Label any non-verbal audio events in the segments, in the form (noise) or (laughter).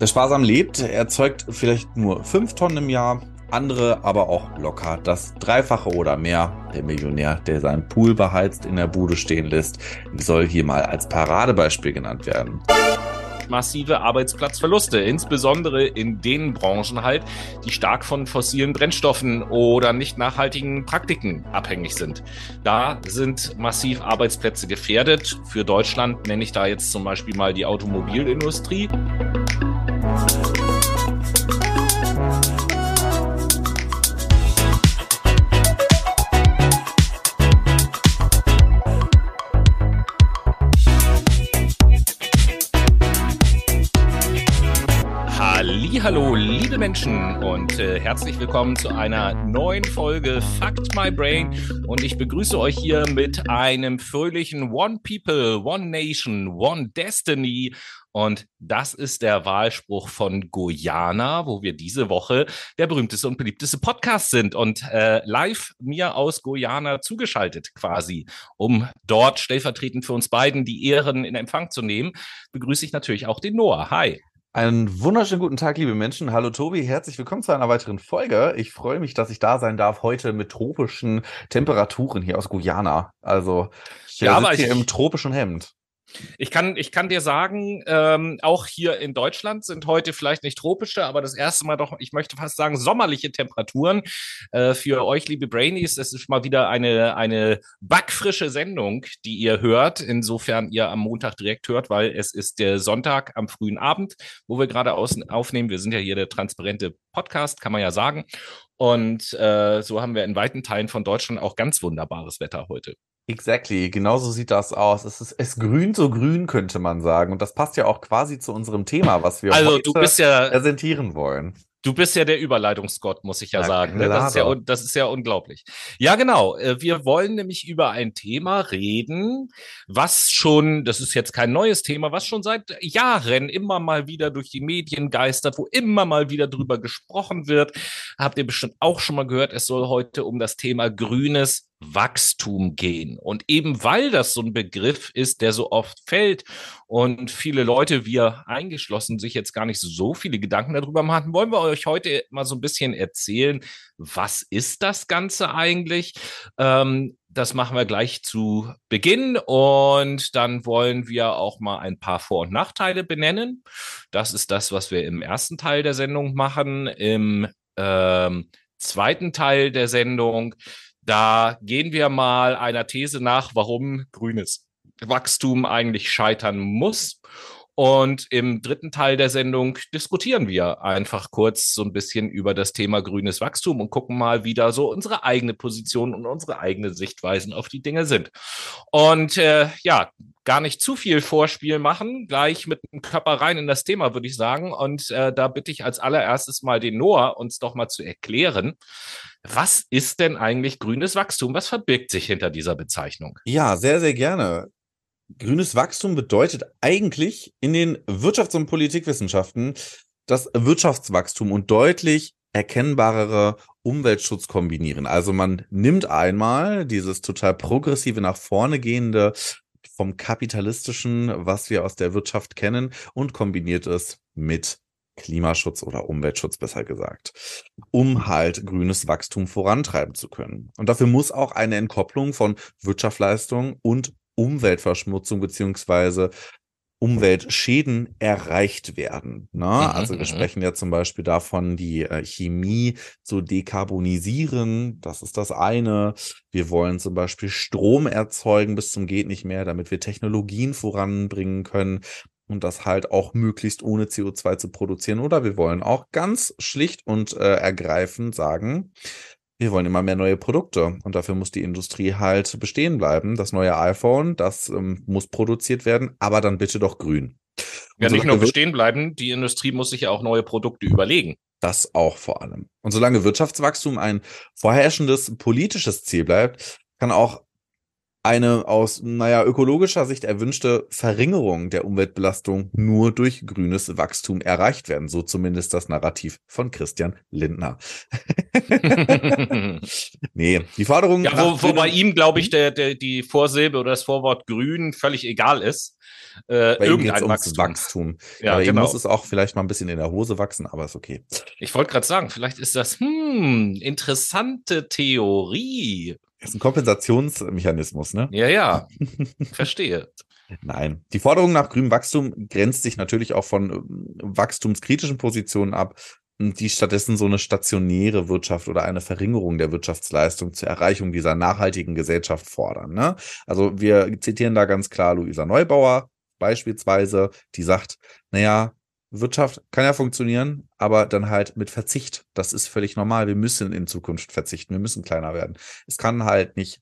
Wer sparsam lebt, erzeugt vielleicht nur 5 Tonnen im Jahr, andere aber auch locker das Dreifache oder mehr. Der Millionär, der seinen Pool beheizt in der Bude stehen lässt, soll hier mal als Paradebeispiel genannt werden massive Arbeitsplatzverluste, insbesondere in den Branchen halt, die stark von fossilen Brennstoffen oder nicht nachhaltigen Praktiken abhängig sind. Da sind massiv Arbeitsplätze gefährdet. Für Deutschland nenne ich da jetzt zum Beispiel mal die Automobilindustrie. Hallo, liebe Menschen und äh, herzlich willkommen zu einer neuen Folge Fact My Brain und ich begrüße euch hier mit einem fröhlichen One People, One Nation, One Destiny und das ist der Wahlspruch von Guyana, wo wir diese Woche der berühmteste und beliebteste Podcast sind und äh, live mir aus Guyana zugeschaltet quasi, um dort stellvertretend für uns beiden die Ehren in Empfang zu nehmen, begrüße ich natürlich auch den Noah. Hi. Einen wunderschönen guten Tag, liebe Menschen. Hallo Tobi, herzlich willkommen zu einer weiteren Folge. Ich freue mich, dass ich da sein darf heute mit tropischen Temperaturen hier aus Guyana. Also ich ja, sitze hier im tropischen Hemd. Ich kann, ich kann dir sagen, ähm, auch hier in Deutschland sind heute vielleicht nicht tropische, aber das erste Mal doch, ich möchte fast sagen, sommerliche Temperaturen. Äh, für euch, liebe Brainies, es ist mal wieder eine, eine backfrische Sendung, die ihr hört, insofern ihr am Montag direkt hört, weil es ist der Sonntag am frühen Abend, wo wir gerade aufnehmen. Wir sind ja hier der transparente Podcast, kann man ja sagen. Und äh, so haben wir in weiten Teilen von Deutschland auch ganz wunderbares Wetter heute. Exactly, genauso sieht das aus. Es ist es grün so grün, könnte man sagen. Und das passt ja auch quasi zu unserem Thema, was wir also, heute ja, präsentieren wollen. Du bist ja der Überleitungsgott, muss ich ja, ja sagen. Ne? Das, ist ja, das ist ja unglaublich. Ja, genau. Äh, wir wollen nämlich über ein Thema reden, was schon, das ist jetzt kein neues Thema, was schon seit Jahren immer mal wieder durch die Medien geistert, wo immer mal wieder drüber gesprochen wird. Habt ihr bestimmt auch schon mal gehört, es soll heute um das Thema grünes Wachstum gehen. Und eben weil das so ein Begriff ist, der so oft fällt und viele Leute, wir eingeschlossen, sich jetzt gar nicht so viele Gedanken darüber machen, wollen wir euch heute mal so ein bisschen erzählen, was ist das Ganze eigentlich? Ähm, das machen wir gleich zu Beginn und dann wollen wir auch mal ein paar Vor- und Nachteile benennen. Das ist das, was wir im ersten Teil der Sendung machen. Im ähm, zweiten Teil der Sendung da gehen wir mal einer These nach, warum grünes Wachstum eigentlich scheitern muss. Und im dritten Teil der Sendung diskutieren wir einfach kurz so ein bisschen über das Thema grünes Wachstum und gucken mal, wie da so unsere eigene Position und unsere eigene Sichtweisen auf die Dinge sind. Und äh, ja, gar nicht zu viel Vorspiel machen, gleich mit dem Körper rein in das Thema, würde ich sagen. Und äh, da bitte ich als allererstes mal den Noah, uns doch mal zu erklären, was ist denn eigentlich grünes Wachstum? Was verbirgt sich hinter dieser Bezeichnung? Ja, sehr, sehr gerne. Grünes Wachstum bedeutet eigentlich in den Wirtschafts- und Politikwissenschaften das Wirtschaftswachstum und deutlich erkennbarere Umweltschutz kombinieren. Also man nimmt einmal dieses total progressive nach vorne gehende vom kapitalistischen, was wir aus der Wirtschaft kennen, und kombiniert es mit Klimaschutz oder Umweltschutz besser gesagt, um halt grünes Wachstum vorantreiben zu können. Und dafür muss auch eine Entkopplung von Wirtschaftsleistung und Umweltverschmutzung beziehungsweise Umweltschäden erreicht werden. Ne? Mhm, also wir mhm. sprechen ja zum Beispiel davon, die äh, Chemie zu dekarbonisieren. Das ist das eine. Wir wollen zum Beispiel Strom erzeugen bis zum geht nicht mehr, damit wir Technologien voranbringen können und das halt auch möglichst ohne CO2 zu produzieren. Oder wir wollen auch ganz schlicht und äh, ergreifend sagen, wir wollen immer mehr neue Produkte und dafür muss die Industrie halt bestehen bleiben. Das neue iPhone, das ähm, muss produziert werden, aber dann bitte doch grün. Ja, nicht nur bestehen bleiben, die Industrie muss sich ja auch neue Produkte überlegen. Das auch vor allem. Und solange Wirtschaftswachstum ein vorherrschendes politisches Ziel bleibt, kann auch eine aus, naja, ökologischer Sicht erwünschte Verringerung der Umweltbelastung nur durch grünes Wachstum erreicht werden. So zumindest das Narrativ von Christian Lindner. (laughs) nee, die Forderung. Ja, wo, wo bei ihm, glaube ich, der, der, die Vorsilbe oder das Vorwort grün völlig egal ist. äh, Bei irgendein Wachstum. Wachstum. Ja, aber genau. muss es auch vielleicht mal ein bisschen in der Hose wachsen, aber ist okay. Ich wollte gerade sagen, vielleicht ist das, hm, interessante Theorie. Das ist ein Kompensationsmechanismus, ne? Ja, ja. (laughs) Verstehe. Nein. Die Forderung nach grünem Wachstum grenzt sich natürlich auch von ähm, wachstumskritischen Positionen ab, die stattdessen so eine stationäre Wirtschaft oder eine Verringerung der Wirtschaftsleistung zur Erreichung dieser nachhaltigen Gesellschaft fordern. Ne? Also wir zitieren da ganz klar Luisa Neubauer beispielsweise, die sagt, naja, Wirtschaft kann ja funktionieren, aber dann halt mit Verzicht. Das ist völlig normal. Wir müssen in Zukunft verzichten. Wir müssen kleiner werden. Es kann halt nicht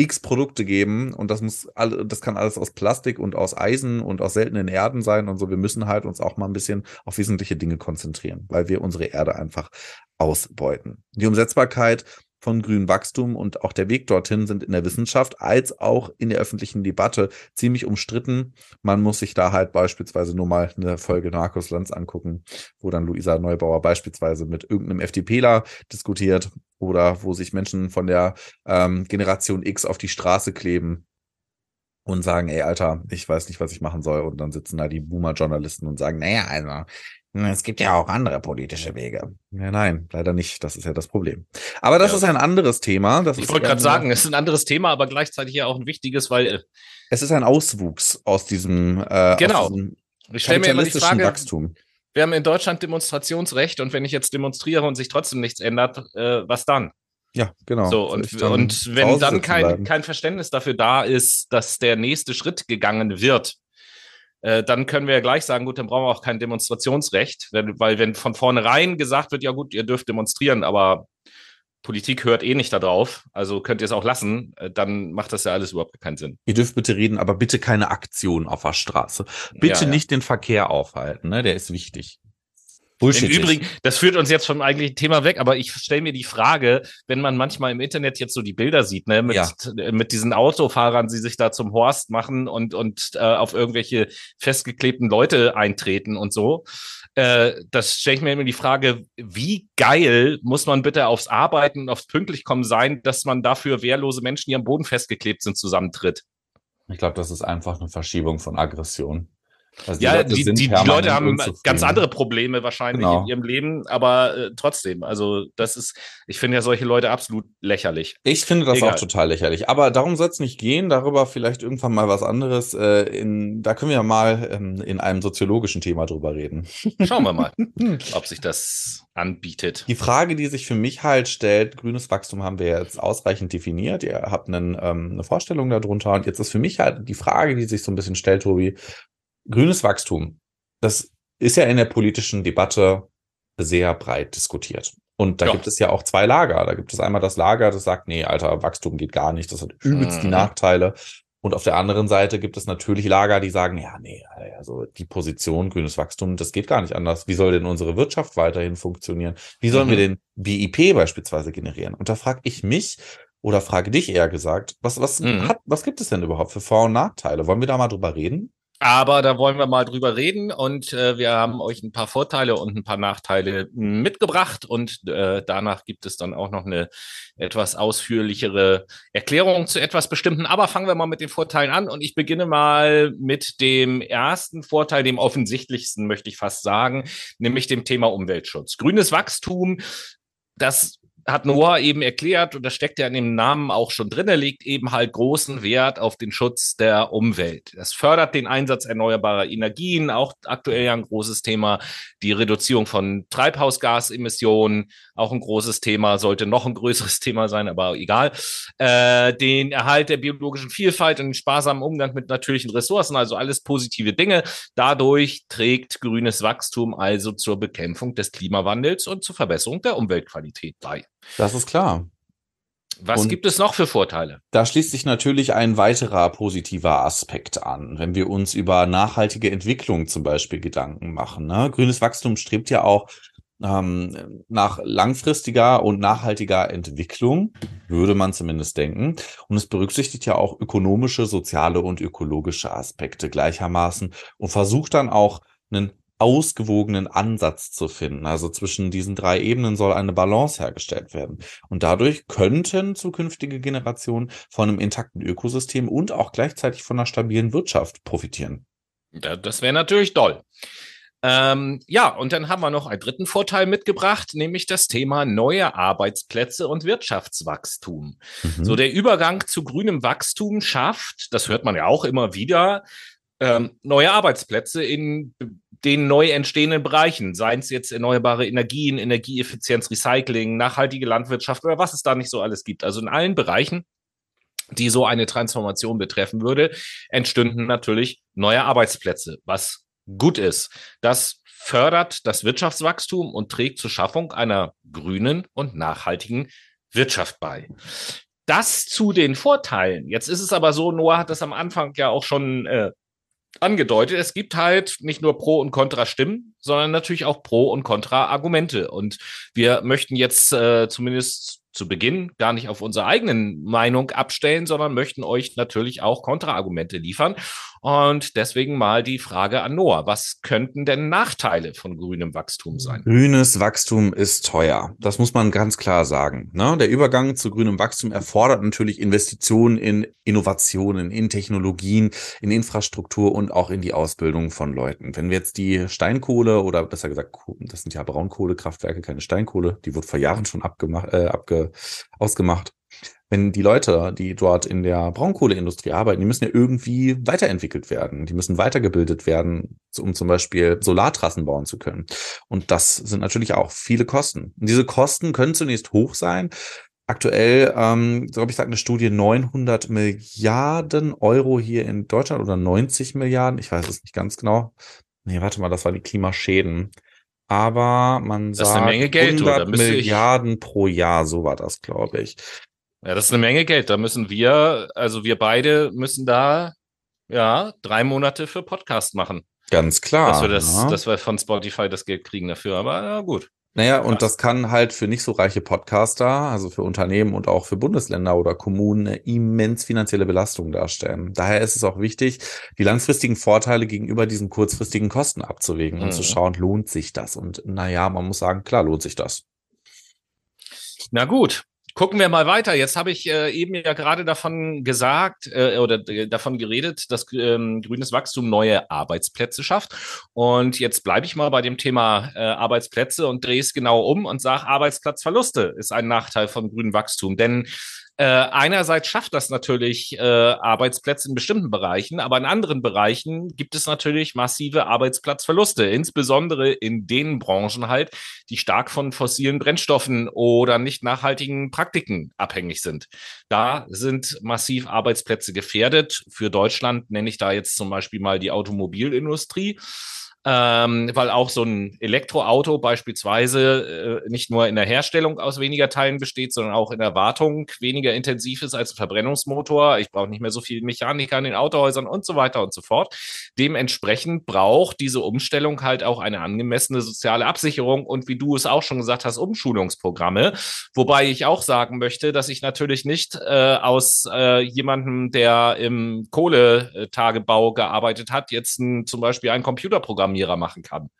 x Produkte geben und das muss all, das kann alles aus Plastik und aus Eisen und aus seltenen Erden sein und so. Wir müssen halt uns auch mal ein bisschen auf wesentliche Dinge konzentrieren, weil wir unsere Erde einfach ausbeuten. Die Umsetzbarkeit von grünem Wachstum und auch der Weg dorthin sind in der Wissenschaft als auch in der öffentlichen Debatte ziemlich umstritten. Man muss sich da halt beispielsweise nur mal eine Folge Narcos Lanz angucken, wo dann Luisa Neubauer beispielsweise mit irgendeinem FDPler diskutiert oder wo sich Menschen von der ähm, Generation X auf die Straße kleben und sagen, ey, Alter, ich weiß nicht, was ich machen soll. Und dann sitzen da die Boomer-Journalisten und sagen, naja, also, es gibt ja auch andere politische Wege. Ja, nein, leider nicht. Das ist ja das Problem. Aber das ja. ist ein anderes Thema. Das ich wollte gerade sagen, es ist ein anderes Thema, aber gleichzeitig ja auch ein wichtiges, weil äh, es ist ein Auswuchs aus diesem, äh, genau. Aus diesem ich stelle mir immer die Frage, Wachstum. Wir haben in Deutschland Demonstrationsrecht und wenn ich jetzt demonstriere und sich trotzdem nichts ändert, äh, was dann? Ja, genau. So, und, und wenn dann kein, kein Verständnis dafür da ist, dass der nächste Schritt gegangen wird, äh, dann können wir ja gleich sagen, gut, dann brauchen wir auch kein Demonstrationsrecht, wenn, weil wenn von vornherein gesagt wird, ja gut, ihr dürft demonstrieren, aber Politik hört eh nicht darauf, also könnt ihr es auch lassen, äh, dann macht das ja alles überhaupt keinen Sinn. Ihr dürft bitte reden, aber bitte keine Aktion auf der Straße. Bitte ja, ja. nicht den Verkehr aufhalten, ne? Der ist wichtig. Bullshit. Im Übrigen, das führt uns jetzt vom eigentlichen Thema weg, aber ich stelle mir die Frage, wenn man manchmal im Internet jetzt so die Bilder sieht, ne, mit, ja. mit diesen Autofahrern, die sich da zum Horst machen und, und äh, auf irgendwelche festgeklebten Leute eintreten und so. Äh, das stelle ich mir immer die Frage, wie geil muss man bitte aufs Arbeiten und aufs Pünktlichkommen sein, dass man dafür wehrlose Menschen, die am Boden festgeklebt sind, zusammentritt? Ich glaube, das ist einfach eine Verschiebung von Aggression. Also ja, die, die, die, Leute haben ganz andere Probleme wahrscheinlich genau. in ihrem Leben, aber äh, trotzdem, also das ist, ich finde ja solche Leute absolut lächerlich. Ich finde das Egal. auch total lächerlich, aber darum soll es nicht gehen, darüber vielleicht irgendwann mal was anderes. Äh, in, da können wir mal ähm, in einem soziologischen Thema drüber reden. Schauen wir mal, (laughs) ob sich das anbietet. Die Frage, die sich für mich halt stellt, grünes Wachstum haben wir jetzt ausreichend definiert. Ihr habt einen, ähm, eine Vorstellung darunter und jetzt ist für mich halt die Frage, die sich so ein bisschen stellt, Tobi, grünes Wachstum, das ist ja in der politischen Debatte sehr breit diskutiert. Und da ja. gibt es ja auch zwei Lager. Da gibt es einmal das Lager, das sagt, nee, Alter, Wachstum geht gar nicht, das hat übelst mhm. die Nachteile. Und auf der anderen Seite gibt es natürlich Lager, die sagen, ja, nee, also die Position grünes Wachstum, das geht gar nicht anders. Wie soll denn unsere Wirtschaft weiterhin funktionieren? Wie sollen mhm. wir den BIP beispielsweise generieren? Und da frage ich mich oder frage dich eher gesagt, was, was, mhm. hat, was gibt es denn überhaupt für Vor- und Nachteile? Wollen wir da mal drüber reden? Aber da wollen wir mal drüber reden und äh, wir haben euch ein paar Vorteile und ein paar Nachteile mitgebracht und äh, danach gibt es dann auch noch eine etwas ausführlichere Erklärung zu etwas Bestimmten. Aber fangen wir mal mit den Vorteilen an und ich beginne mal mit dem ersten Vorteil, dem offensichtlichsten möchte ich fast sagen, nämlich dem Thema Umweltschutz. Grünes Wachstum, das hat Noah eben erklärt, und das steckt ja in dem Namen auch schon drin, er legt eben halt großen Wert auf den Schutz der Umwelt. Das fördert den Einsatz erneuerbarer Energien, auch aktuell ja ein großes Thema, die Reduzierung von Treibhausgasemissionen, auch ein großes Thema, sollte noch ein größeres (laughs) Thema sein, aber egal. Äh, den Erhalt der biologischen Vielfalt und den sparsamen Umgang mit natürlichen Ressourcen, also alles positive Dinge. Dadurch trägt grünes Wachstum also zur Bekämpfung des Klimawandels und zur Verbesserung der Umweltqualität bei. Das ist klar. Was und gibt es noch für Vorteile? Da schließt sich natürlich ein weiterer positiver Aspekt an, wenn wir uns über nachhaltige Entwicklung zum Beispiel Gedanken machen. Ne? Grünes Wachstum strebt ja auch ähm, nach langfristiger und nachhaltiger Entwicklung, würde man zumindest denken. Und es berücksichtigt ja auch ökonomische, soziale und ökologische Aspekte gleichermaßen und versucht dann auch einen ausgewogenen Ansatz zu finden. Also zwischen diesen drei Ebenen soll eine Balance hergestellt werden. Und dadurch könnten zukünftige Generationen von einem intakten Ökosystem und auch gleichzeitig von einer stabilen Wirtschaft profitieren. Das wäre natürlich toll. Ähm, ja, und dann haben wir noch einen dritten Vorteil mitgebracht, nämlich das Thema neue Arbeitsplätze und Wirtschaftswachstum. Mhm. So der Übergang zu grünem Wachstum schafft, das hört man ja auch immer wieder, ähm, neue Arbeitsplätze in den neu entstehenden Bereichen, seien es jetzt erneuerbare Energien, Energieeffizienz, Recycling, nachhaltige Landwirtschaft oder was es da nicht so alles gibt. Also in allen Bereichen, die so eine Transformation betreffen würde, entstünden natürlich neue Arbeitsplätze, was gut ist. Das fördert das Wirtschaftswachstum und trägt zur Schaffung einer grünen und nachhaltigen Wirtschaft bei. Das zu den Vorteilen. Jetzt ist es aber so, Noah hat das am Anfang ja auch schon äh, angedeutet, es gibt halt nicht nur Pro- und Contra-Stimmen, sondern natürlich auch Pro- und Contra-Argumente. Und wir möchten jetzt äh, zumindest zu Beginn gar nicht auf unsere eigenen Meinung abstellen, sondern möchten euch natürlich auch Kontraargumente liefern. Und deswegen mal die Frage an Noah. Was könnten denn Nachteile von grünem Wachstum sein? Grünes Wachstum ist teuer. Das muss man ganz klar sagen. Ne? Der Übergang zu grünem Wachstum erfordert natürlich Investitionen in Innovationen, in Technologien, in Infrastruktur und auch in die Ausbildung von Leuten. Wenn wir jetzt die Steinkohle oder besser gesagt, das sind ja Braunkohlekraftwerke, keine Steinkohle, die wurde vor Jahren schon abgemacht, äh, abge, ausgemacht wenn die Leute, die dort in der Braunkohleindustrie arbeiten, die müssen ja irgendwie weiterentwickelt werden. Die müssen weitergebildet werden, um zum Beispiel Solartrassen bauen zu können. Und das sind natürlich auch viele Kosten. Und diese Kosten können zunächst hoch sein. Aktuell, ähm, habe ich gesagt, eine Studie 900 Milliarden Euro hier in Deutschland oder 90 Milliarden. Ich weiß es nicht ganz genau. Nee, warte mal, das waren die Klimaschäden aber man das sagt Geld, 100 Milliarden pro Jahr, so war das, glaube ich. Ja, das ist eine Menge Geld. Da müssen wir, also wir beide müssen da ja drei Monate für Podcast machen. Ganz klar. Dass wir, das, ja. dass wir von Spotify das Geld kriegen dafür. Aber ja, gut. Naja, und das kann halt für nicht so reiche Podcaster, also für Unternehmen und auch für Bundesländer oder Kommunen eine immens finanzielle Belastung darstellen. Daher ist es auch wichtig, die langfristigen Vorteile gegenüber diesen kurzfristigen Kosten abzuwägen mhm. und zu mhm. schauen, lohnt sich das? Und naja, man muss sagen, klar lohnt sich das. Na gut, Gucken wir mal weiter. Jetzt habe ich äh, eben ja gerade davon gesagt äh, oder davon geredet, dass ähm, grünes Wachstum neue Arbeitsplätze schafft. Und jetzt bleibe ich mal bei dem Thema äh, Arbeitsplätze und drehe es genau um und sage, Arbeitsplatzverluste ist ein Nachteil von grünem Wachstum. Denn äh, einerseits schafft das natürlich äh, Arbeitsplätze in bestimmten Bereichen, aber in anderen Bereichen gibt es natürlich massive Arbeitsplatzverluste, insbesondere in den Branchen halt, die stark von fossilen Brennstoffen oder nicht nachhaltigen Praktiken abhängig sind. Da sind massiv Arbeitsplätze gefährdet. Für Deutschland nenne ich da jetzt zum Beispiel mal die Automobilindustrie ähm, weil auch so ein Elektroauto beispielsweise äh, nicht nur in der Herstellung aus weniger Teilen besteht, sondern auch in der Wartung weniger intensiv ist als ein Verbrennungsmotor. Ich brauche nicht mehr so viele Mechaniker in den Autohäusern und so weiter und so fort. Dementsprechend braucht diese Umstellung halt auch eine angemessene soziale Absicherung und wie du es auch schon gesagt hast, Umschulungsprogramme. Wobei ich auch sagen möchte, dass ich natürlich nicht äh, aus äh, jemandem, der im Kohletagebau gearbeitet hat, jetzt ein, zum Beispiel ein Computerprogramm Programmierer machen kann.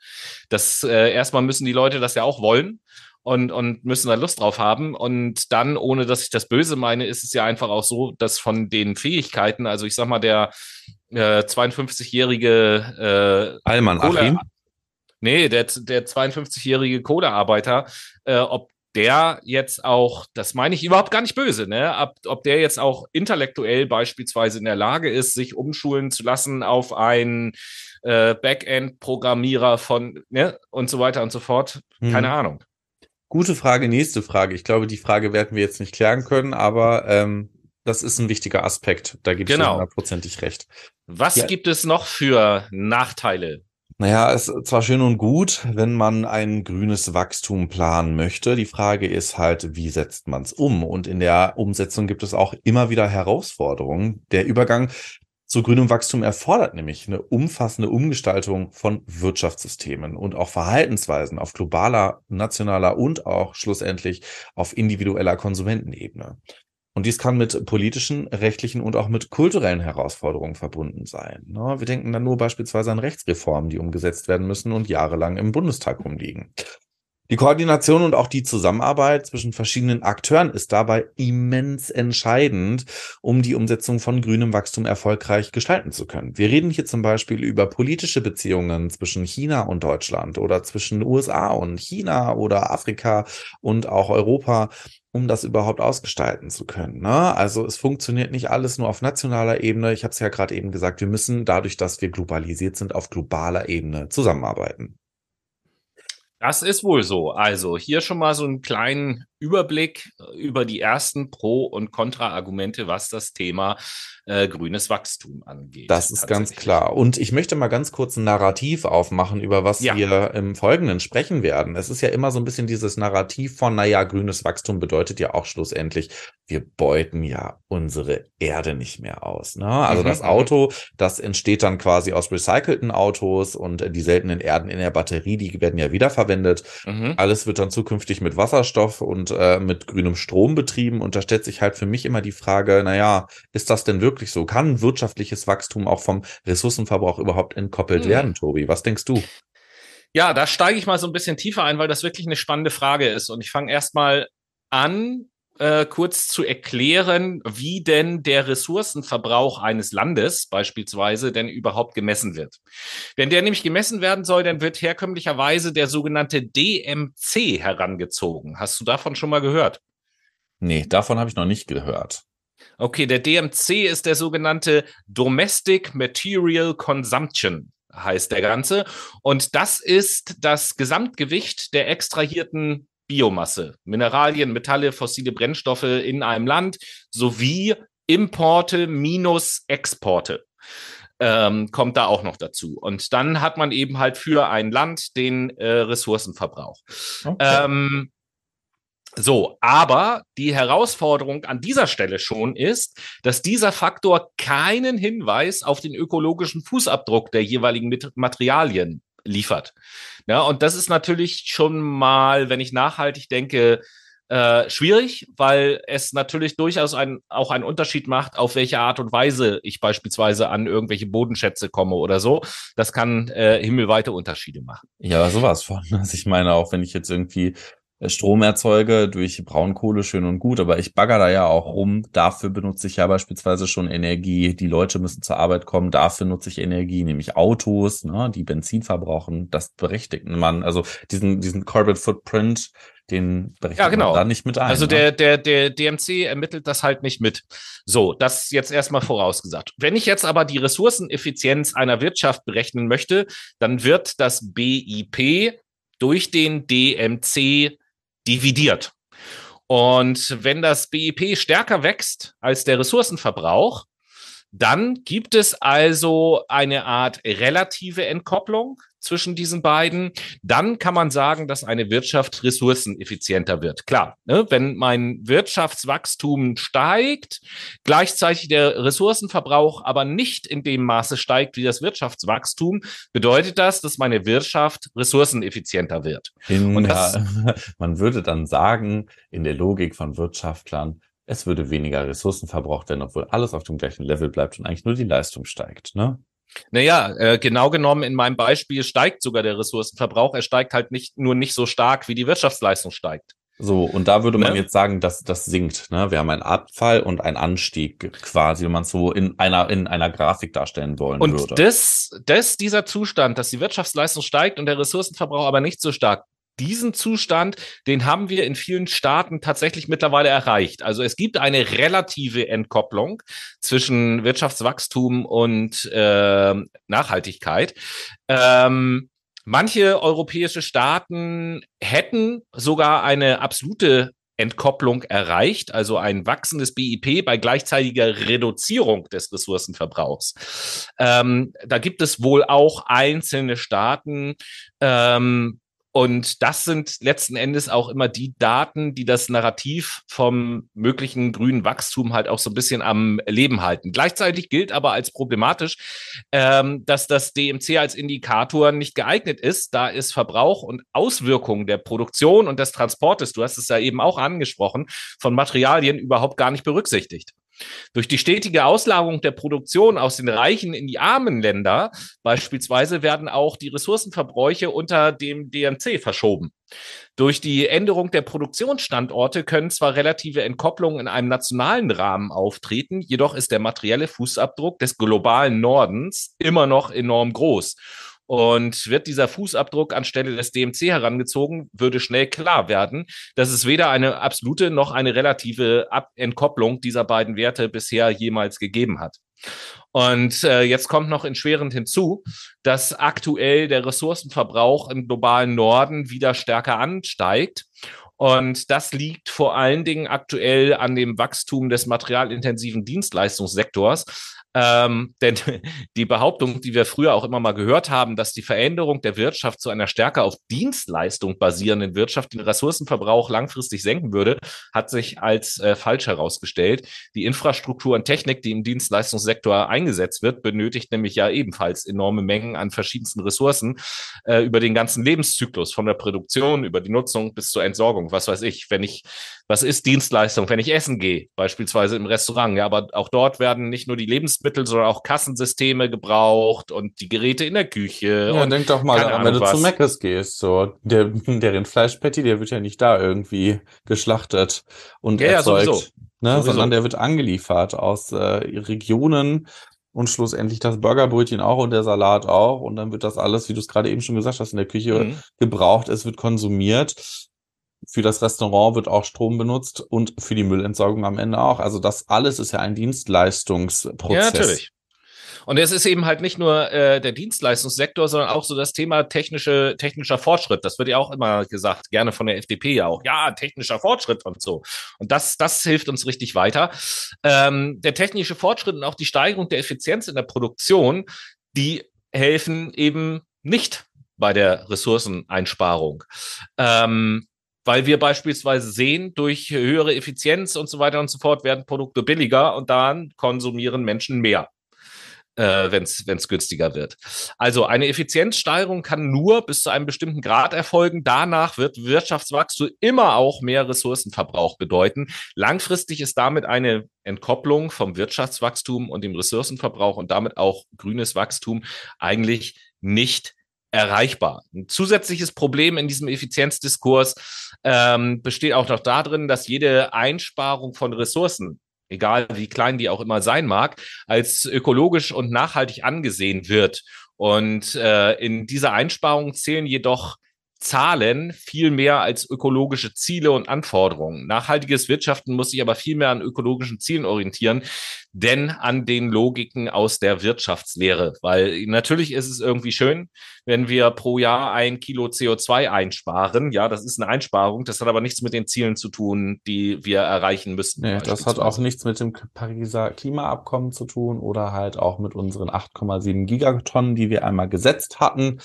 Das äh, erstmal müssen die Leute das ja auch wollen und, und müssen da Lust drauf haben. Und dann, ohne dass ich das böse meine, ist es ja einfach auch so, dass von den Fähigkeiten, also ich sag mal, der äh, 52-jährige äh, Alman Achim? Nee, der, der 52-jährige Kohlearbeiter, äh, ob der jetzt auch, das meine ich überhaupt gar nicht böse, ne? Ob, ob der jetzt auch intellektuell beispielsweise in der Lage ist, sich umschulen zu lassen auf einen äh, Backend-Programmierer von ne? und so weiter und so fort. Keine hm. Ahnung. Gute Frage, nächste Frage. Ich glaube, die Frage werden wir jetzt nicht klären können, aber ähm, das ist ein wichtiger Aspekt. Da gebe genau. ich hundertprozentig recht. Was ja. gibt es noch für Nachteile naja, es ist zwar schön und gut, wenn man ein grünes Wachstum planen möchte. Die Frage ist halt, wie setzt man es um? Und in der Umsetzung gibt es auch immer wieder Herausforderungen. Der Übergang zu grünem Wachstum erfordert nämlich eine umfassende Umgestaltung von Wirtschaftssystemen und auch Verhaltensweisen auf globaler, nationaler und auch schlussendlich auf individueller Konsumentenebene. Und dies kann mit politischen, rechtlichen und auch mit kulturellen Herausforderungen verbunden sein. Ne? Wir denken dann nur beispielsweise an Rechtsreformen, die umgesetzt werden müssen und jahrelang im Bundestag rumliegen. Die Koordination und auch die Zusammenarbeit zwischen verschiedenen Akteuren ist dabei immens entscheidend, um die Umsetzung von grünem Wachstum erfolgreich gestalten zu können. Wir reden hier zum Beispiel über politische Beziehungen zwischen China und Deutschland oder zwischen USA und China oder Afrika und auch Europa um das überhaupt ausgestalten zu können. Ne? Also es funktioniert nicht alles nur auf nationaler Ebene. Ich habe es ja gerade eben gesagt, wir müssen dadurch, dass wir globalisiert sind, auf globaler Ebene zusammenarbeiten. Das ist wohl so. Also hier schon mal so einen kleinen Überblick äh, über die ersten Pro- und Kontra-Argumente, was das Thema äh, grünes Wachstum angeht. Das ist ganz klar. Und ich möchte mal ganz kurz ein Narrativ aufmachen, über was ja. wir im Folgenden sprechen werden. Es ist ja immer so ein bisschen dieses Narrativ von, naja, grünes Wachstum bedeutet ja auch schlussendlich, wir beuten ja unsere Erde nicht mehr aus. Ne? Also mhm, das mhm. Auto, das entsteht dann quasi aus recycelten Autos und die seltenen Erden in der Batterie, die werden ja wiederverwendet. Mhm. Alles wird dann zukünftig mit Wasserstoff und äh, mit grünem Strom betrieben. Und da stellt sich halt für mich immer die Frage, naja, ist das denn wirklich so? Kann wirtschaftliches Wachstum auch vom Ressourcenverbrauch überhaupt entkoppelt hm. werden, Tobi? Was denkst du? Ja, da steige ich mal so ein bisschen tiefer ein, weil das wirklich eine spannende Frage ist. Und ich fange erstmal an, äh, kurz zu erklären, wie denn der Ressourcenverbrauch eines Landes beispielsweise denn überhaupt gemessen wird. Wenn der nämlich gemessen werden soll, dann wird herkömmlicherweise der sogenannte DMC herangezogen. Hast du davon schon mal gehört? Nee, davon habe ich noch nicht gehört. Okay, der DMC ist der sogenannte Domestic Material Consumption heißt der Ganze. Und das ist das Gesamtgewicht der extrahierten Biomasse, Mineralien, Metalle, fossile Brennstoffe in einem Land sowie Importe minus Exporte. Ähm, kommt da auch noch dazu. Und dann hat man eben halt für ein Land den äh, Ressourcenverbrauch. Okay. Ähm, so, aber die Herausforderung an dieser Stelle schon ist, dass dieser Faktor keinen Hinweis auf den ökologischen Fußabdruck der jeweiligen Materialien liefert. Ja, und das ist natürlich schon mal, wenn ich nachhaltig denke, äh, schwierig, weil es natürlich durchaus ein, auch einen Unterschied macht, auf welche Art und Weise ich beispielsweise an irgendwelche Bodenschätze komme oder so. Das kann äh, himmelweite Unterschiede machen. Ja, sowas von. (laughs) Also ich meine, auch wenn ich jetzt irgendwie Strom erzeuge durch Braunkohle, schön und gut, aber ich bagger da ja auch rum. Dafür benutze ich ja beispielsweise schon Energie. Die Leute müssen zur Arbeit kommen, dafür nutze ich Energie, nämlich Autos, ne, die Benzin verbrauchen. Das berechtigt man. Also diesen, diesen Carbon Footprint, den berechnet ja, genau. man da nicht mit ein. Also ne? der, der, der DMC ermittelt das halt nicht mit. So, das jetzt erstmal vorausgesagt. Wenn ich jetzt aber die Ressourceneffizienz einer Wirtschaft berechnen möchte, dann wird das BIP durch den DMC dividiert. Und wenn das BIP stärker wächst als der Ressourcenverbrauch, dann gibt es also eine Art relative Entkopplung zwischen diesen beiden. Dann kann man sagen, dass eine Wirtschaft ressourceneffizienter wird. Klar, ne, wenn mein Wirtschaftswachstum steigt, gleichzeitig der Ressourcenverbrauch aber nicht in dem Maße steigt wie das Wirtschaftswachstum, bedeutet das, dass meine Wirtschaft ressourceneffizienter wird. In, Und das, (laughs) man würde dann sagen, in der Logik von Wirtschaftlern, es würde weniger Ressourcen verbraucht werden, obwohl alles auf dem gleichen Level bleibt und eigentlich nur die Leistung steigt. Ne? Naja, äh, genau genommen in meinem Beispiel steigt sogar der Ressourcenverbrauch. Er steigt halt nicht nur nicht so stark, wie die Wirtschaftsleistung steigt. So, und da würde man ne? jetzt sagen, dass das sinkt. Ne? Wir haben einen Abfall und einen Anstieg quasi, wenn man es so in einer, in einer Grafik darstellen wollen und würde. Und das, das, dieser Zustand, dass die Wirtschaftsleistung steigt und der Ressourcenverbrauch aber nicht so stark diesen Zustand, den haben wir in vielen Staaten tatsächlich mittlerweile erreicht. Also es gibt eine relative Entkopplung zwischen Wirtschaftswachstum und äh, Nachhaltigkeit. Ähm, manche europäische Staaten hätten sogar eine absolute Entkopplung erreicht, also ein wachsendes BIP bei gleichzeitiger Reduzierung des Ressourcenverbrauchs. Ähm, da gibt es wohl auch einzelne Staaten, ähm, und das sind letzten Endes auch immer die Daten, die das Narrativ vom möglichen grünen Wachstum halt auch so ein bisschen am Leben halten. Gleichzeitig gilt aber als problematisch, ähm, dass das DMC als Indikator nicht geeignet ist, da es Verbrauch und Auswirkungen der Produktion und des Transportes, du hast es ja eben auch angesprochen, von Materialien überhaupt gar nicht berücksichtigt. Durch die stetige Auslagerung der Produktion aus den reichen in die armen Länder beispielsweise werden auch die Ressourcenverbräuche unter dem DMC verschoben. Durch die Änderung der Produktionsstandorte können zwar relative Entkopplungen in einem nationalen Rahmen auftreten, jedoch ist der materielle Fußabdruck des globalen Nordens immer noch enorm groß. Und wird dieser Fußabdruck anstelle des DMC herangezogen, würde schnell klar werden, dass es weder eine absolute noch eine relative Ab Entkopplung dieser beiden Werte bisher jemals gegeben hat. Und äh, jetzt kommt noch entschwerend hinzu, dass aktuell der Ressourcenverbrauch im globalen Norden wieder stärker ansteigt. Und das liegt vor allen Dingen aktuell an dem Wachstum des materialintensiven Dienstleistungssektors, ähm, denn (laughs) die Behauptung, die wir früher auch immer mal gehört haben, dass die Veränderung der Wirtschaft zu einer stärker auf Dienstleistung basierenden Wirtschaft den Ressourcenverbrauch langfristig senken würde, hat sich als äh, falsch herausgestellt. Die Infrastruktur und Technik, die im Dienstleistungssektor eingesetzt wird, benötigt nämlich ja ebenfalls enorme Mengen an verschiedensten Ressourcen äh, über den ganzen Lebenszyklus, von der Produktion über die Nutzung bis zur Entsorgung. Was weiß ich, wenn ich, was ist Dienstleistung, wenn ich essen gehe, beispielsweise im Restaurant, ja, aber auch dort werden nicht nur die Lebens Lebensmittel, sondern auch Kassensysteme gebraucht und die Geräte in der Küche. Ja, denk doch mal daran, wenn du was. zu Meckes gehst, so, der, der Rindfleischpatty, der wird ja nicht da irgendwie geschlachtet und ja, erzeugt, ja, sowieso. Ne, sowieso. sondern der wird angeliefert aus äh, Regionen, und schlussendlich das Burgerbrötchen auch und der Salat auch. Und dann wird das alles, wie du es gerade eben schon gesagt hast, in der Küche mhm. gebraucht. Es wird konsumiert. Für das Restaurant wird auch Strom benutzt und für die Müllentsorgung am Ende auch. Also das alles ist ja ein Dienstleistungsprozess. Ja, natürlich. Und es ist eben halt nicht nur äh, der Dienstleistungssektor, sondern auch so das Thema technische, technischer Fortschritt. Das wird ja auch immer gesagt, gerne von der FDP ja auch. Ja, technischer Fortschritt und so. Und das, das hilft uns richtig weiter. Ähm, der technische Fortschritt und auch die Steigerung der Effizienz in der Produktion, die helfen eben nicht bei der Ressourceneinsparung. Ähm, weil wir beispielsweise sehen, durch höhere Effizienz und so weiter und so fort werden Produkte billiger und dann konsumieren Menschen mehr, äh, wenn es günstiger wird. Also eine Effizienzsteigerung kann nur bis zu einem bestimmten Grad erfolgen. Danach wird Wirtschaftswachstum immer auch mehr Ressourcenverbrauch bedeuten. Langfristig ist damit eine Entkopplung vom Wirtschaftswachstum und dem Ressourcenverbrauch und damit auch grünes Wachstum eigentlich nicht erreichbar. Ein zusätzliches Problem in diesem Effizienzdiskurs ähm, besteht auch noch darin, dass jede Einsparung von Ressourcen, egal wie klein die auch immer sein mag, als ökologisch und nachhaltig angesehen wird. Und äh, in dieser Einsparung zählen jedoch Zahlen viel mehr als ökologische Ziele und Anforderungen. Nachhaltiges Wirtschaften muss sich aber viel mehr an ökologischen Zielen orientieren, denn an den Logiken aus der Wirtschaftslehre. Weil natürlich ist es irgendwie schön, wenn wir pro Jahr ein Kilo CO2 einsparen. Ja, das ist eine Einsparung. Das hat aber nichts mit den Zielen zu tun, die wir erreichen müssten. Nee, das hat auch nichts mit dem Pariser Klimaabkommen zu tun oder halt auch mit unseren 8,7 Gigatonnen, die wir einmal gesetzt hatten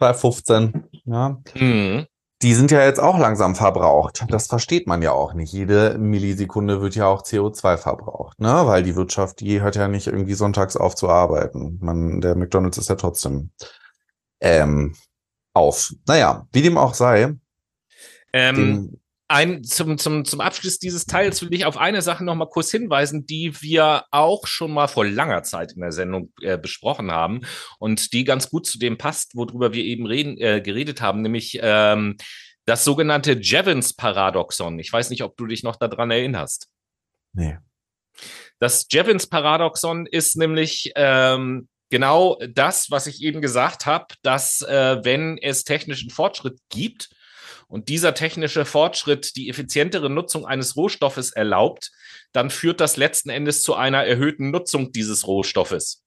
2015. Ja. Mhm. Die sind ja jetzt auch langsam verbraucht. Das versteht man ja auch nicht. Jede Millisekunde wird ja auch CO2 verbraucht, ne? Weil die Wirtschaft, die hört ja nicht irgendwie sonntags auf zu arbeiten. Man, der McDonalds ist ja trotzdem ähm, auf. Naja, wie dem auch sei. Ähm, ein, zum, zum, zum Abschluss dieses Teils will ich auf eine Sache noch mal kurz hinweisen, die wir auch schon mal vor langer Zeit in der Sendung äh, besprochen haben und die ganz gut zu dem passt, worüber wir eben reden, äh, geredet haben, nämlich ähm, das sogenannte Jevons-Paradoxon. Ich weiß nicht, ob du dich noch daran erinnerst. Nee. Das Jevons-Paradoxon ist nämlich ähm, genau das, was ich eben gesagt habe, dass äh, wenn es technischen Fortschritt gibt, und dieser technische Fortschritt die effizientere Nutzung eines Rohstoffes erlaubt, dann führt das letzten Endes zu einer erhöhten Nutzung dieses Rohstoffes.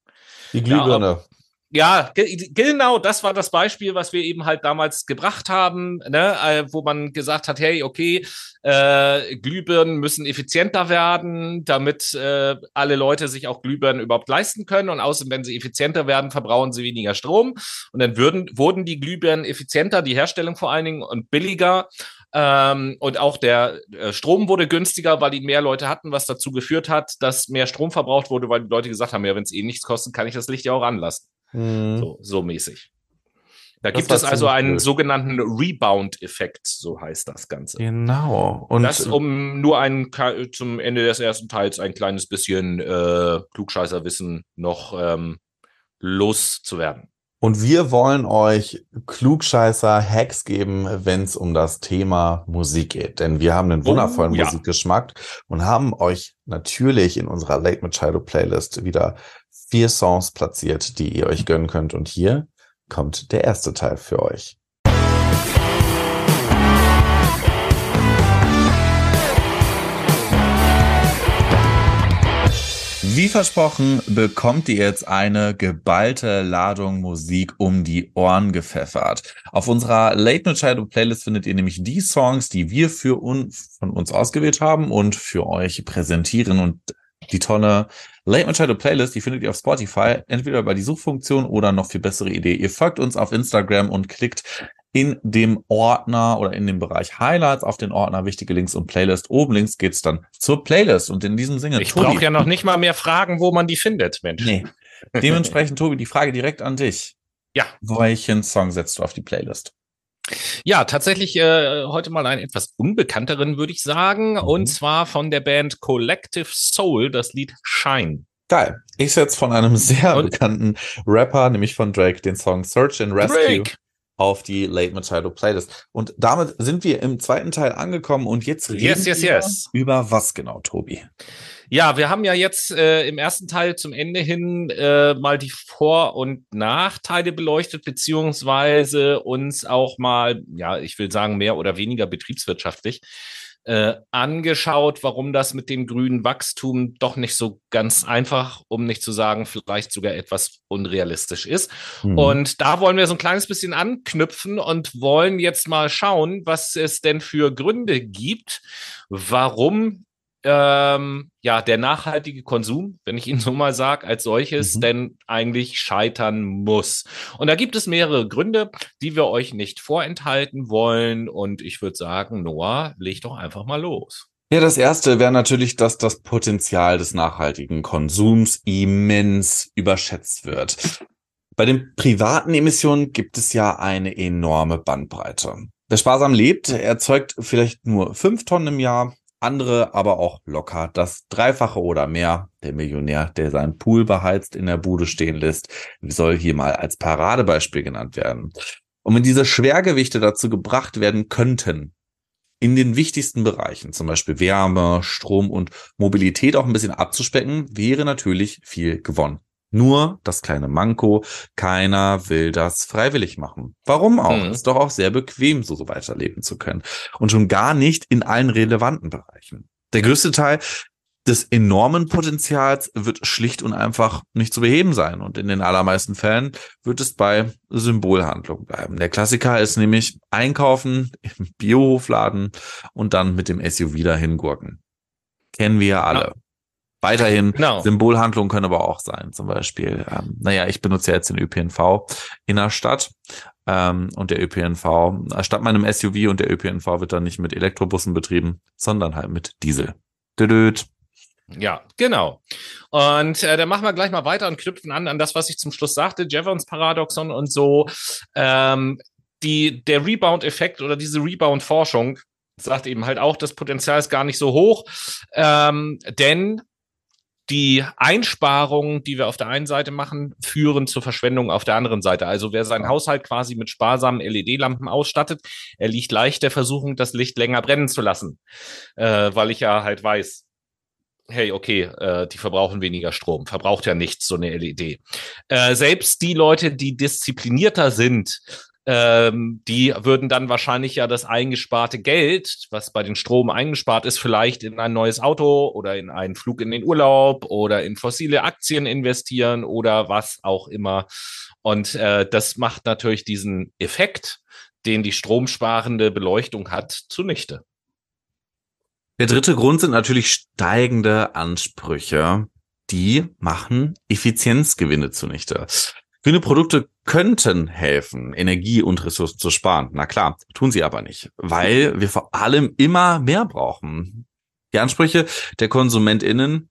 Die Glühbirne. Ja, ja, genau, das war das Beispiel, was wir eben halt damals gebracht haben, ne, äh, wo man gesagt hat, hey, okay, äh, Glühbirnen müssen effizienter werden, damit äh, alle Leute sich auch Glühbirnen überhaupt leisten können. Und außerdem, wenn sie effizienter werden, verbrauchen sie weniger Strom. Und dann würden, wurden die Glühbirnen effizienter, die Herstellung vor allen Dingen und billiger. Ähm, und auch der äh, Strom wurde günstiger, weil ihn mehr Leute hatten, was dazu geführt hat, dass mehr Strom verbraucht wurde, weil die Leute gesagt haben, ja, wenn es eh nichts kostet, kann ich das Licht ja auch anlassen. Mhm. So, so mäßig. Da das gibt es also einen blöd. sogenannten Rebound-Effekt, so heißt das Ganze. Genau. Und das, um nur ein, zum Ende des ersten Teils ein kleines bisschen äh, Klugscheißerwissen noch ähm, loszuwerden. Und wir wollen euch klugscheißer Hacks geben, wenn es um das Thema Musik geht. Denn wir haben einen oh, wundervollen oh, ja. Musikgeschmack und haben euch natürlich in unserer Late Machado Playlist wieder vier Songs platziert, die ihr euch gönnen könnt. Und hier kommt der erste Teil für euch. Wie versprochen bekommt ihr jetzt eine geballte Ladung Musik um die Ohren gepfeffert. Auf unserer Late Night Shadow Playlist findet ihr nämlich die Songs, die wir für uns, von uns ausgewählt haben und für euch präsentieren und die tolle Late Shadow Playlist, die findet ihr auf Spotify, entweder über die Suchfunktion oder noch viel bessere Idee. Ihr folgt uns auf Instagram und klickt in dem Ordner oder in dem Bereich Highlights auf den Ordner wichtige Links und Playlist. Oben links geht's dann zur Playlist und in diesem Sinne. Ich brauche ja noch nicht mal mehr Fragen, wo man die findet, Mensch. Nee. Dementsprechend, Tobi, die Frage direkt an dich. Ja. Welchen Song setzt du auf die Playlist? Ja, tatsächlich äh, heute mal einen etwas unbekannteren, würde ich sagen. Mhm. Und zwar von der Band Collective Soul, das Lied Shine. Geil. Ich setze von einem sehr und bekannten Rapper, nämlich von Drake, den Song Search and Rescue. Drake auf die Late Machado Playlist. Und damit sind wir im zweiten Teil angekommen und jetzt reden yes, yes, yes. wir über was genau, Tobi? Ja, wir haben ja jetzt äh, im ersten Teil zum Ende hin äh, mal die Vor- und Nachteile beleuchtet, beziehungsweise uns auch mal, ja, ich will sagen, mehr oder weniger betriebswirtschaftlich äh, angeschaut, warum das mit dem grünen Wachstum doch nicht so ganz einfach, um nicht zu sagen, vielleicht sogar etwas unrealistisch ist. Mhm. Und da wollen wir so ein kleines bisschen anknüpfen und wollen jetzt mal schauen, was es denn für Gründe gibt, warum ähm, ja, der nachhaltige Konsum, wenn ich ihn so mal sage, als solches, mhm. denn eigentlich scheitern muss. Und da gibt es mehrere Gründe, die wir euch nicht vorenthalten wollen. Und ich würde sagen, Noah, leg doch einfach mal los. Ja, das erste wäre natürlich, dass das Potenzial des nachhaltigen Konsums immens überschätzt wird. Bei den privaten Emissionen gibt es ja eine enorme Bandbreite. Wer sparsam lebt, erzeugt vielleicht nur fünf Tonnen im Jahr, andere aber auch locker das Dreifache oder mehr. Der Millionär, der seinen Pool beheizt in der Bude stehen lässt, soll hier mal als Paradebeispiel genannt werden. Und wenn diese Schwergewichte dazu gebracht werden könnten, in den wichtigsten Bereichen, zum Beispiel Wärme, Strom und Mobilität auch ein bisschen abzuspecken, wäre natürlich viel gewonnen. Nur das kleine Manko, keiner will das freiwillig machen. Warum auch? Mhm. Ist doch auch sehr bequem, so, so weiterleben zu können. Und schon gar nicht in allen relevanten Bereichen. Der größte Teil des enormen Potenzials wird schlicht und einfach nicht zu beheben sein. Und in den allermeisten Fällen wird es bei Symbolhandlung bleiben. Der Klassiker ist nämlich einkaufen im Biohofladen und dann mit dem SUV dahin gurken. Kennen wir ja alle. Weiterhin genau. Symbolhandlungen können aber auch sein. Zum Beispiel, ähm, naja, ich benutze ja jetzt den ÖPNV in der Stadt ähm, und der ÖPNV, statt meinem SUV und der ÖPNV wird dann nicht mit Elektrobussen betrieben, sondern halt mit Diesel. Düdüt. Ja, genau. Und äh, dann machen wir gleich mal weiter und knüpfen an an das, was ich zum Schluss sagte, Jevons Paradoxon und so. Ähm, die, der Rebound-Effekt oder diese Rebound-Forschung sagt eben halt auch, das Potenzial ist gar nicht so hoch, ähm, denn die Einsparungen, die wir auf der einen Seite machen, führen zur Verschwendung auf der anderen Seite. Also wer seinen Haushalt quasi mit sparsamen LED-Lampen ausstattet, er liegt leicht der Versuchung, das Licht länger brennen zu lassen, äh, weil ich ja halt weiß, hey, okay, äh, die verbrauchen weniger Strom, verbraucht ja nichts so eine LED. Äh, selbst die Leute, die disziplinierter sind, ähm, die würden dann wahrscheinlich ja das eingesparte Geld, was bei den Strom eingespart ist, vielleicht in ein neues Auto oder in einen Flug in den Urlaub oder in fossile Aktien investieren oder was auch immer. Und äh, das macht natürlich diesen Effekt, den die stromsparende Beleuchtung hat, zunichte. Der dritte Grund sind natürlich steigende Ansprüche. Die machen Effizienzgewinne zunichte. Grüne Produkte könnten helfen, Energie und Ressourcen zu sparen. Na klar, tun sie aber nicht, weil wir vor allem immer mehr brauchen. Die Ansprüche der KonsumentInnen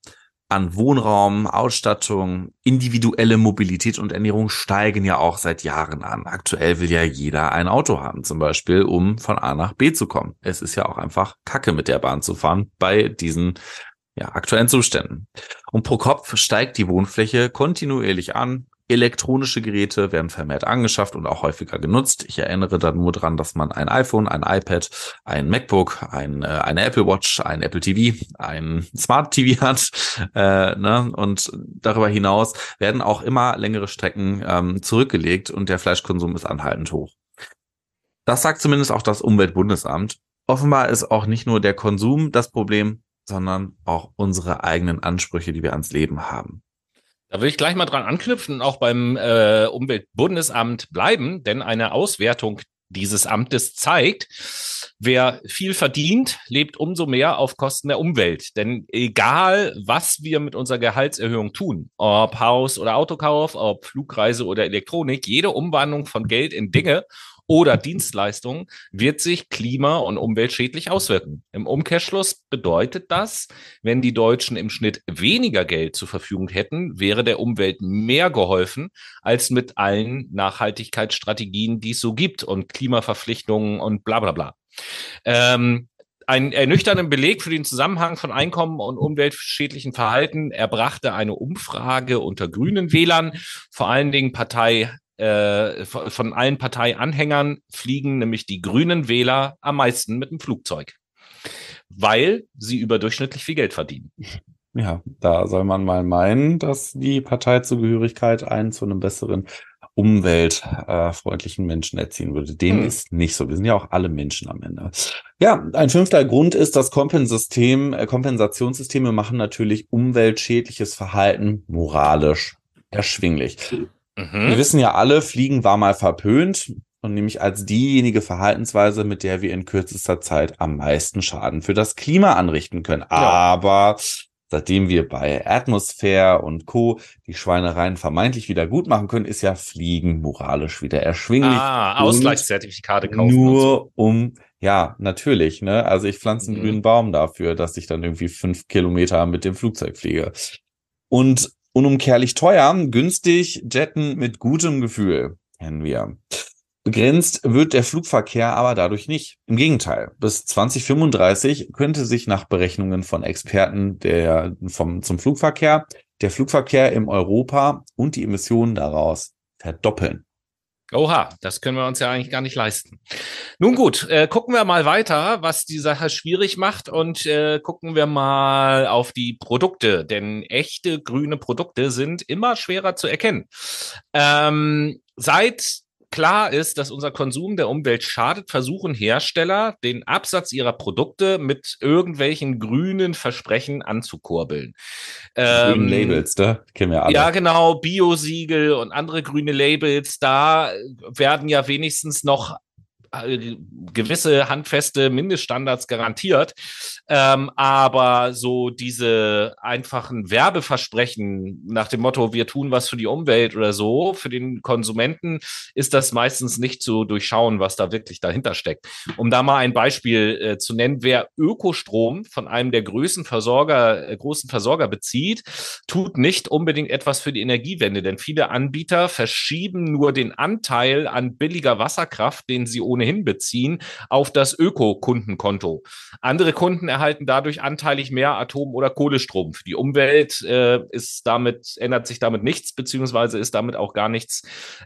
an Wohnraum, Ausstattung, individuelle Mobilität und Ernährung steigen ja auch seit Jahren an. Aktuell will ja jeder ein Auto haben, zum Beispiel, um von A nach B zu kommen. Es ist ja auch einfach Kacke mit der Bahn zu fahren bei diesen ja, aktuellen Zuständen. Und pro Kopf steigt die Wohnfläche kontinuierlich an. Elektronische Geräte werden vermehrt angeschafft und auch häufiger genutzt. Ich erinnere da nur dran, dass man ein iPhone, ein iPad, ein MacBook, ein, äh, eine Apple Watch, ein Apple TV, ein Smart TV (laughs) hat. Äh, ne? Und darüber hinaus werden auch immer längere Strecken ähm, zurückgelegt und der Fleischkonsum ist anhaltend hoch. Das sagt zumindest auch das Umweltbundesamt. Offenbar ist auch nicht nur der Konsum das Problem, sondern auch unsere eigenen Ansprüche, die wir ans Leben haben. Da will ich gleich mal dran anknüpfen und auch beim äh, Umweltbundesamt bleiben, denn eine Auswertung dieses Amtes zeigt, wer viel verdient, lebt umso mehr auf Kosten der Umwelt. Denn egal, was wir mit unserer Gehaltserhöhung tun, ob Haus- oder Autokauf, ob Flugreise oder Elektronik, jede Umwandlung von Geld in Dinge oder Dienstleistungen wird sich klima- und umweltschädlich auswirken. Im Umkehrschluss bedeutet das, wenn die Deutschen im Schnitt weniger Geld zur Verfügung hätten, wäre der Umwelt mehr geholfen als mit allen Nachhaltigkeitsstrategien, die es so gibt und Klimaverpflichtungen und bla bla bla. Ähm, ein ernüchternden Beleg für den Zusammenhang von Einkommen und umweltschädlichen Verhalten erbrachte eine Umfrage unter grünen Wählern, vor allen Dingen Partei äh, von allen Parteianhängern fliegen nämlich die grünen Wähler am meisten mit dem Flugzeug, weil sie überdurchschnittlich viel Geld verdienen. Ja, da soll man mal meinen, dass die Parteizugehörigkeit einen zu einem besseren umweltfreundlichen Menschen erziehen würde. Dem hm. ist nicht so. Wir sind ja auch alle Menschen am Ende. Ja, ein fünfter Grund ist, dass Kompensystem, äh, Kompensationssysteme machen natürlich umweltschädliches Verhalten moralisch erschwinglich. Mhm. Wir wissen ja alle, Fliegen war mal verpönt und nämlich als diejenige Verhaltensweise, mit der wir in kürzester Zeit am meisten Schaden für das Klima anrichten können. Ja. Aber seitdem wir bei Atmosphäre und Co. die Schweinereien vermeintlich wieder gut machen können, ist ja Fliegen moralisch wieder erschwinglich. Ah, Ausgleichszertifikate kaufen. Nur so. um, ja, natürlich, ne? Also ich pflanze einen mhm. grünen Baum dafür, dass ich dann irgendwie fünf Kilometer mit dem Flugzeug fliege. Und Unumkehrlich teuer, günstig, jetten mit gutem Gefühl, kennen wir. Begrenzt wird der Flugverkehr aber dadurch nicht. Im Gegenteil, bis 2035 könnte sich nach Berechnungen von Experten der, vom, zum Flugverkehr der Flugverkehr im Europa und die Emissionen daraus verdoppeln. Oha, das können wir uns ja eigentlich gar nicht leisten. Nun gut, äh, gucken wir mal weiter, was die Sache schwierig macht und äh, gucken wir mal auf die Produkte, denn echte grüne Produkte sind immer schwerer zu erkennen. Ähm, seit klar ist, dass unser Konsum der Umwelt schadet, versuchen Hersteller, den Absatz ihrer Produkte mit irgendwelchen grünen Versprechen anzukurbeln. Ähm, Labels, da kennen wir alle. Ja, genau, Biosiegel und andere grüne Labels, da werden ja wenigstens noch gewisse handfeste Mindeststandards garantiert. Ähm, aber so diese einfachen Werbeversprechen nach dem Motto, wir tun was für die Umwelt oder so, für den Konsumenten ist das meistens nicht zu durchschauen, was da wirklich dahinter steckt. Um da mal ein Beispiel äh, zu nennen, wer Ökostrom von einem der größten Versorger, äh, großen Versorger bezieht, tut nicht unbedingt etwas für die Energiewende, denn viele Anbieter verschieben nur den Anteil an billiger Wasserkraft, den sie ohne ohnehin beziehen, auf das Öko-Kundenkonto. Andere Kunden erhalten dadurch anteilig mehr Atom- oder Kohlestrom. Für die Umwelt äh, ist damit, ändert sich damit nichts, beziehungsweise ist damit auch gar nichts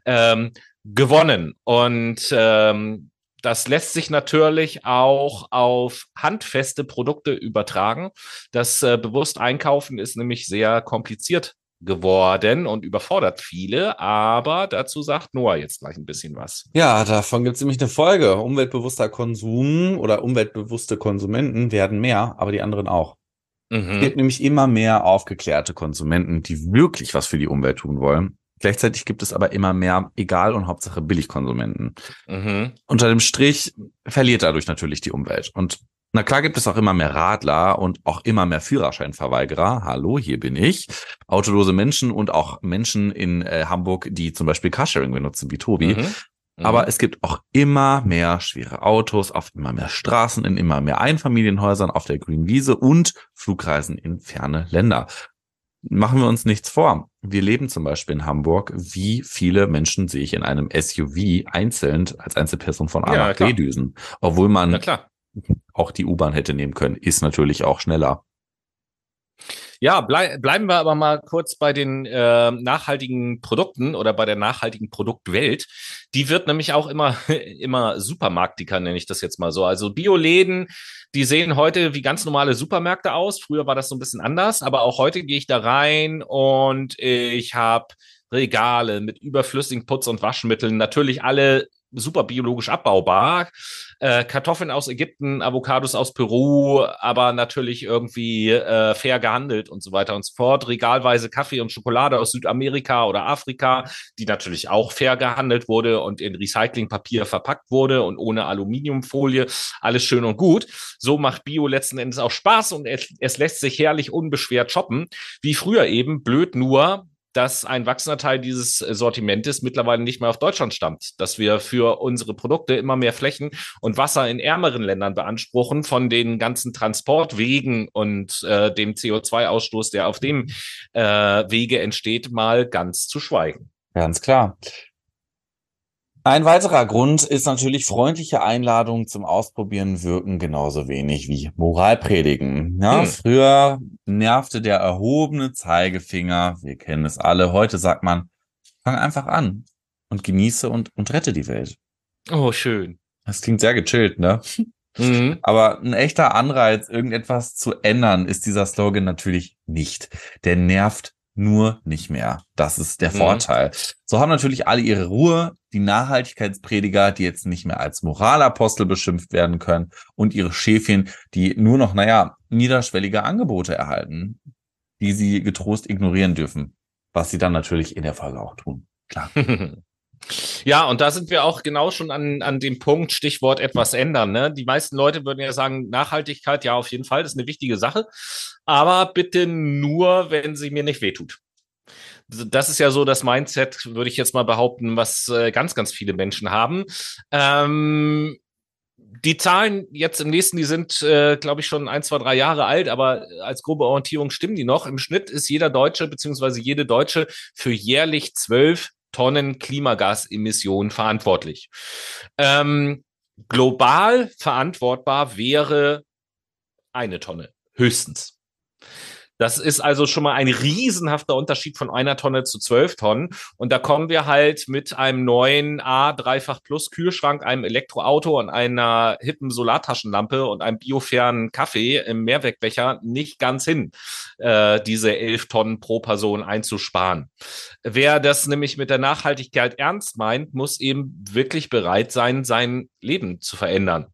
ähm, gewonnen. Und ähm, das lässt sich natürlich auch auf handfeste Produkte übertragen. Das äh, bewusst Einkaufen ist nämlich sehr kompliziert geworden und überfordert viele, aber dazu sagt Noah jetzt gleich ein bisschen was. Ja, davon gibt es nämlich eine Folge. Umweltbewusster Konsum oder umweltbewusste Konsumenten werden mehr, aber die anderen auch. Mhm. Es gibt nämlich immer mehr aufgeklärte Konsumenten, die wirklich was für die Umwelt tun wollen. Gleichzeitig gibt es aber immer mehr Egal- und Hauptsache Billigkonsumenten. Mhm. Unter dem Strich verliert dadurch natürlich die Umwelt. Und na klar gibt es auch immer mehr Radler und auch immer mehr Führerscheinverweigerer. Hallo, hier bin ich. Autolose Menschen und auch Menschen in äh, Hamburg, die zum Beispiel Carsharing benutzen, wie Tobi. Mhm. Mhm. Aber es gibt auch immer mehr schwere Autos auf immer mehr Straßen, in immer mehr Einfamilienhäusern, auf der grünen Wiese und Flugreisen in ferne Länder. machen wir uns nichts vor. Wir leben zum Beispiel in Hamburg. Wie viele Menschen sehe ich in einem SUV einzeln als Einzelperson von A nach B düsen? Obwohl man auch die U-Bahn hätte nehmen können, ist natürlich auch schneller. Ja, blei bleiben wir aber mal kurz bei den äh, nachhaltigen Produkten oder bei der nachhaltigen Produktwelt. Die wird nämlich auch immer, (laughs) immer Supermarktiker, nenne ich das jetzt mal so. Also Bioläden, die sehen heute wie ganz normale Supermärkte aus. Früher war das so ein bisschen anders, aber auch heute gehe ich da rein und ich habe Regale mit überflüssigen Putz- und Waschmitteln, natürlich alle super biologisch abbaubar. Äh, Kartoffeln aus Ägypten, Avocados aus Peru, aber natürlich irgendwie äh, fair gehandelt und so weiter und so fort. Regalweise Kaffee und Schokolade aus Südamerika oder Afrika, die natürlich auch fair gehandelt wurde und in Recyclingpapier verpackt wurde und ohne Aluminiumfolie. Alles schön und gut. So macht Bio letzten Endes auch Spaß und es, es lässt sich herrlich unbeschwert shoppen. Wie früher eben, blöd nur, dass ein wachsender Teil dieses Sortimentes mittlerweile nicht mehr auf Deutschland stammt, dass wir für unsere Produkte immer mehr Flächen und Wasser in ärmeren Ländern beanspruchen, von den ganzen Transportwegen und äh, dem CO2-Ausstoß, der auf dem äh, Wege entsteht, mal ganz zu schweigen. Ganz klar. Ein weiterer Grund ist natürlich freundliche Einladungen zum Ausprobieren wirken genauso wenig wie Moralpredigen. Ja, hm. Früher nervte der erhobene Zeigefinger, wir kennen es alle. Heute sagt man, fang einfach an und genieße und, und rette die Welt. Oh, schön. Das klingt sehr gechillt, ne? Mhm. Aber ein echter Anreiz, irgendetwas zu ändern, ist dieser Slogan natürlich nicht. Der nervt nur nicht mehr. Das ist der mhm. Vorteil. So haben natürlich alle ihre Ruhe, die Nachhaltigkeitsprediger, die jetzt nicht mehr als Moralapostel beschimpft werden können und ihre Schäfchen, die nur noch, naja, niederschwellige Angebote erhalten, die sie getrost ignorieren dürfen, was sie dann natürlich in der Folge auch tun. Klar. (laughs) Ja, und da sind wir auch genau schon an, an dem Punkt, Stichwort etwas ändern. Ne? Die meisten Leute würden ja sagen, Nachhaltigkeit, ja, auf jeden Fall, das ist eine wichtige Sache. Aber bitte nur, wenn sie mir nicht wehtut. Das ist ja so das Mindset, würde ich jetzt mal behaupten, was äh, ganz, ganz viele Menschen haben. Ähm, die Zahlen jetzt im nächsten, die sind, äh, glaube ich, schon ein, zwei, drei Jahre alt, aber als grobe Orientierung stimmen die noch. Im Schnitt ist jeder Deutsche beziehungsweise jede Deutsche für jährlich zwölf Tonnen Klimagasemissionen verantwortlich. Ähm, global verantwortbar wäre eine Tonne, höchstens. Das ist also schon mal ein riesenhafter Unterschied von einer Tonne zu zwölf Tonnen. Und da kommen wir halt mit einem neuen A Dreifach Plus Kühlschrank, einem Elektroauto und einer hippen Solartaschenlampe und einem biofairen Kaffee im Mehrwegbecher nicht ganz hin, äh, diese elf Tonnen pro Person einzusparen. Wer das nämlich mit der Nachhaltigkeit ernst meint, muss eben wirklich bereit sein, sein Leben zu verändern.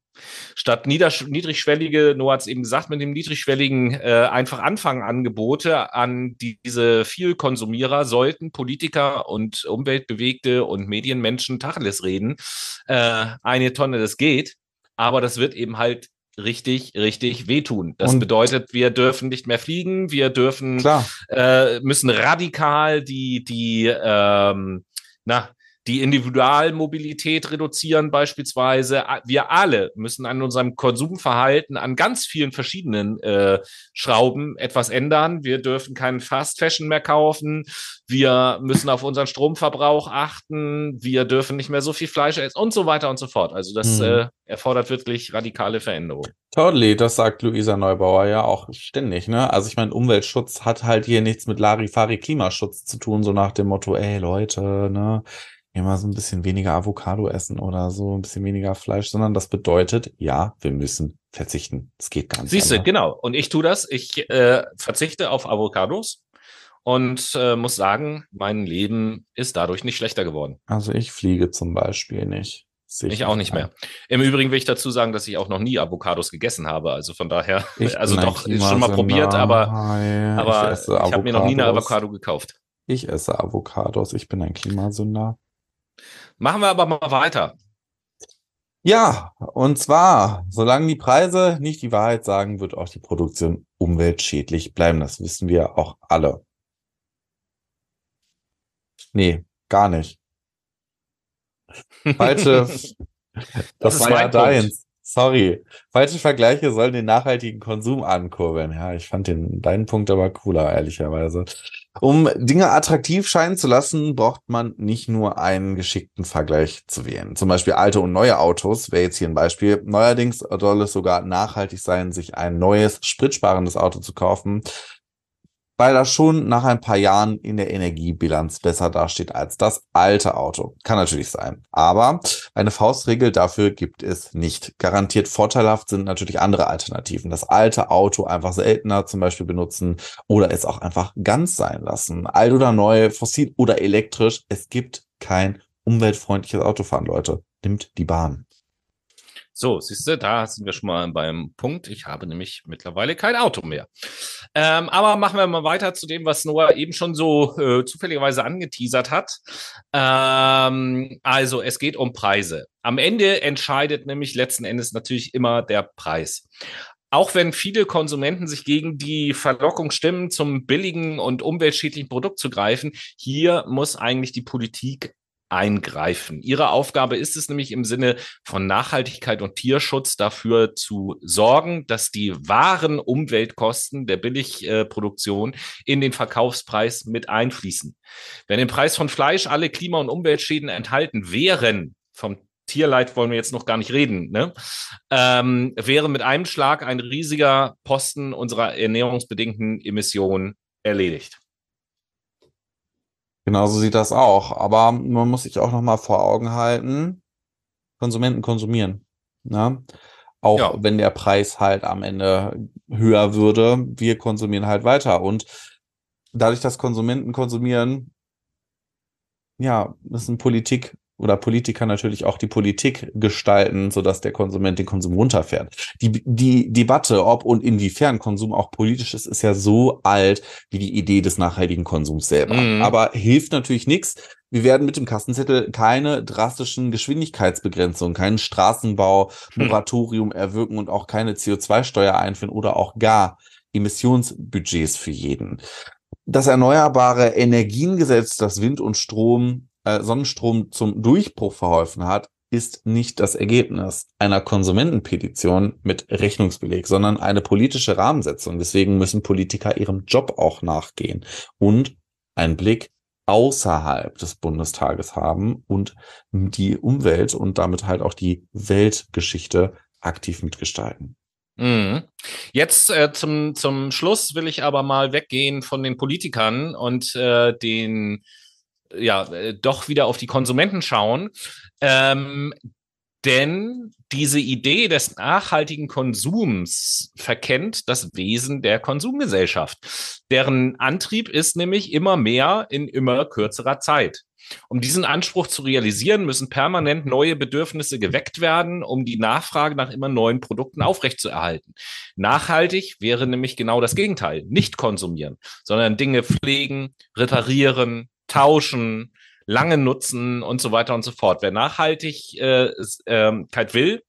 Statt niedrigschwellige, Noah hat es eben gesagt, mit dem niedrigschwelligen äh, einfach anfangen Angebote an die, diese Vielkonsumierer sollten Politiker und Umweltbewegte und Medienmenschen Tacheles reden. Äh, eine Tonne, das geht, aber das wird eben halt richtig, richtig wehtun. Das und bedeutet, wir dürfen nicht mehr fliegen, wir dürfen, äh, müssen radikal die, die, ähm, na, die Individualmobilität reduzieren beispielsweise. Wir alle müssen an unserem Konsumverhalten an ganz vielen verschiedenen äh, Schrauben etwas ändern. Wir dürfen keinen Fast Fashion mehr kaufen. Wir müssen auf unseren Stromverbrauch achten. Wir dürfen nicht mehr so viel Fleisch essen und so weiter und so fort. Also das mhm. äh, erfordert wirklich radikale Veränderungen. Totally, das sagt Luisa Neubauer ja auch ständig, ne? Also ich meine, Umweltschutz hat halt hier nichts mit Larifari Klimaschutz zu tun, so nach dem Motto, ey Leute, ne? Immer so ein bisschen weniger Avocado essen oder so, ein bisschen weniger Fleisch, sondern das bedeutet, ja, wir müssen verzichten. Es geht gar nicht. Siehst du, genau. Und ich tue das. Ich äh, verzichte auf Avocados und äh, muss sagen, mein Leben ist dadurch nicht schlechter geworden. Also ich fliege zum Beispiel nicht. Ich auch nicht mehr. Im Übrigen will ich dazu sagen, dass ich auch noch nie Avocados gegessen habe. Also von daher, ich (laughs) also doch, ist schon mal probiert, aber, aber ich, ich habe mir noch nie eine Avocado gekauft. Ich esse Avocados, ich bin ein Klimasünder. Machen wir aber mal weiter. Ja, und zwar, solange die Preise nicht die Wahrheit sagen, wird auch die Produktion umweltschädlich bleiben. Das wissen wir auch alle. Nee, gar nicht. Falsche. (laughs) das, das war ja deins. Sorry. Falsche Vergleiche sollen den nachhaltigen Konsum ankurbeln. Ja, ich fand den deinen Punkt aber cooler, ehrlicherweise. Um Dinge attraktiv scheinen zu lassen, braucht man nicht nur einen geschickten Vergleich zu wählen. Zum Beispiel alte und neue Autos wäre jetzt hier ein Beispiel. Neuerdings soll es sogar nachhaltig sein, sich ein neues, spritsparendes Auto zu kaufen weil das schon nach ein paar Jahren in der Energiebilanz besser dasteht als das alte Auto. Kann natürlich sein. Aber eine Faustregel dafür gibt es nicht. Garantiert vorteilhaft sind natürlich andere Alternativen. Das alte Auto einfach seltener zum Beispiel benutzen oder es auch einfach ganz sein lassen. Alt oder neu, fossil oder elektrisch. Es gibt kein umweltfreundliches Autofahren, Leute. Nimmt die Bahn. So, siehst du, da sind wir schon mal beim Punkt. Ich habe nämlich mittlerweile kein Auto mehr. Ähm, aber machen wir mal weiter zu dem, was Noah eben schon so äh, zufälligerweise angeteasert hat. Ähm, also, es geht um Preise. Am Ende entscheidet nämlich letzten Endes natürlich immer der Preis auch wenn viele Konsumenten sich gegen die Verlockung stimmen, zum billigen und umweltschädlichen Produkt zu greifen, hier muss eigentlich die Politik eingreifen. Ihre Aufgabe ist es nämlich im Sinne von Nachhaltigkeit und Tierschutz dafür zu sorgen, dass die wahren Umweltkosten der Billigproduktion in den Verkaufspreis mit einfließen. Wenn im Preis von Fleisch alle Klima- und Umweltschäden enthalten wären, vom Tierleid wollen wir jetzt noch gar nicht reden, ne? ähm, wäre mit einem Schlag ein riesiger Posten unserer ernährungsbedingten Emissionen erledigt. Genauso sieht das auch. Aber man muss sich auch nochmal vor Augen halten, Konsumenten konsumieren. Ne? Auch ja. wenn der Preis halt am Ende höher würde, wir konsumieren halt weiter. Und dadurch, dass Konsumenten konsumieren, ja, müssen Politik oder Politiker natürlich auch die Politik gestalten, sodass der Konsument den Konsum runterfährt. Die, die Debatte, ob und inwiefern Konsum auch politisch ist, ist ja so alt wie die Idee des nachhaltigen Konsums selber. Mhm. Aber hilft natürlich nichts. Wir werden mit dem Kassenzettel keine drastischen Geschwindigkeitsbegrenzungen, keinen Straßenbau, hm. Moratorium erwirken und auch keine CO2-Steuer einführen oder auch gar Emissionsbudgets für jeden. Das erneuerbare Energiengesetz, das Wind und Strom äh, Sonnenstrom zum Durchbruch verholfen hat, ist nicht das Ergebnis einer Konsumentenpetition mit Rechnungsbeleg, sondern eine politische Rahmensetzung. Deswegen müssen Politiker ihrem Job auch nachgehen und einen Blick außerhalb des Bundestages haben und die Umwelt und damit halt auch die Weltgeschichte aktiv mitgestalten. Mhm. Jetzt äh, zum, zum Schluss will ich aber mal weggehen von den Politikern und äh, den ja, äh, doch wieder auf die Konsumenten schauen. Ähm, denn diese Idee des nachhaltigen Konsums verkennt das Wesen der Konsumgesellschaft. Deren Antrieb ist nämlich immer mehr in immer kürzerer Zeit. Um diesen Anspruch zu realisieren, müssen permanent neue Bedürfnisse geweckt werden, um die Nachfrage nach immer neuen Produkten aufrechtzuerhalten. Nachhaltig wäre nämlich genau das Gegenteil. Nicht konsumieren, sondern Dinge pflegen, reparieren, tauschen, lange nutzen und so weiter und so fort. Wer Nachhaltigkeit äh, will,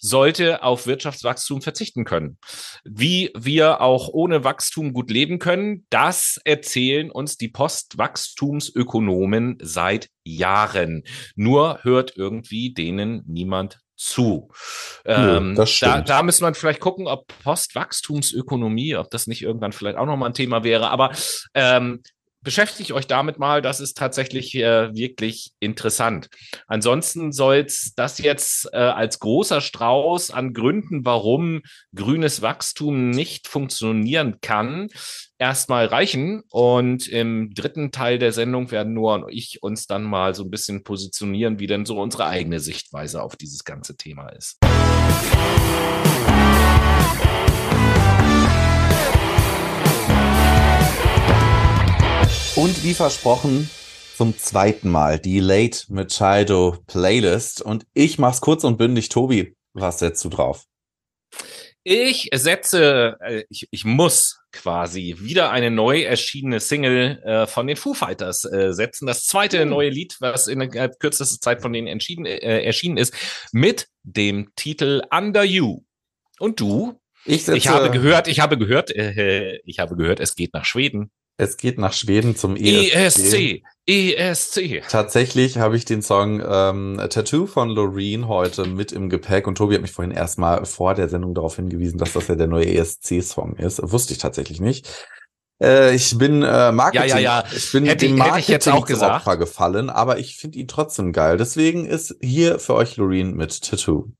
sollte auf Wirtschaftswachstum verzichten können. Wie wir auch ohne Wachstum gut leben können, das erzählen uns die Postwachstumsökonomen seit Jahren. Nur hört irgendwie denen niemand zu. Ähm, Nö, da, da müsste man vielleicht gucken, ob Postwachstumsökonomie, ob das nicht irgendwann vielleicht auch nochmal ein Thema wäre. Aber ähm, beschäftigt euch damit mal, das ist tatsächlich äh, wirklich interessant. Ansonsten soll es das jetzt äh, als großer Strauß an Gründen, warum grünes Wachstum nicht funktionieren kann, erstmal reichen. Und im dritten Teil der Sendung werden Noah und ich uns dann mal so ein bisschen positionieren, wie denn so unsere eigene Sichtweise auf dieses ganze Thema ist. Und wie versprochen, zum zweiten Mal die Late Machado Playlist. Und ich mach's kurz und bündig. Tobi, was setzt du drauf? Ich setze, äh, ich, ich muss quasi wieder eine neu erschienene Single äh, von den Foo Fighters äh, setzen. Das zweite mhm. neue Lied, was in der kürzester Zeit von denen entschieden, äh, erschienen ist, mit dem Titel Under You. Und du? Ich, setze, ich habe gehört, ich habe gehört, äh, ich habe gehört, es geht nach Schweden. Es geht nach Schweden zum ESC. ESC. ESC. Tatsächlich habe ich den Song ähm, Tattoo von Loreen heute mit im Gepäck und Tobi hat mich vorhin erstmal vor der Sendung darauf hingewiesen, dass das ja der neue ESC-Song ist. Wusste ich tatsächlich nicht. Äh, ich bin äh, Marketing. Ja, ja, ja. Ich bin hätte, dem Marketing hätte ich jetzt auch gesagt. Opfer gefallen, aber ich finde ihn trotzdem geil. Deswegen ist hier für euch Loreen mit Tattoo.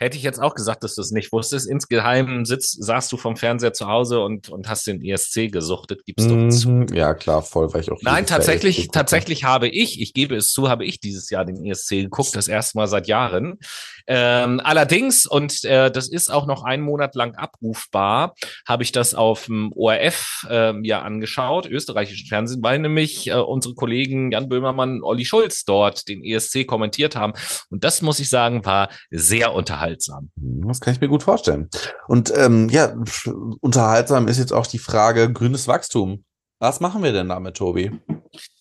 Hätte ich jetzt auch gesagt, dass du es nicht wusstest. Insgeheim sitzt, saßt du vom Fernseher zu Hause und, und hast den ESC gesuchtet. Gibst du mhm, zu. Ja, klar, voll, weil ich auch. Nein, tatsächlich, tatsächlich habe ich, ich gebe es zu, habe ich dieses Jahr den ESC geguckt, das erste Mal seit Jahren. Ähm, allerdings, und äh, das ist auch noch einen Monat lang abrufbar, habe ich das auf dem ORF äh, ja angeschaut, österreichischen Fernsehen, weil nämlich äh, unsere Kollegen Jan Böhmermann und Olli Schulz dort den ESC kommentiert haben. Und das muss ich sagen, war sehr unterhaltsam. Das kann ich mir gut vorstellen. Und ähm, ja, unterhaltsam ist jetzt auch die Frage grünes Wachstum. Was machen wir denn damit, Tobi?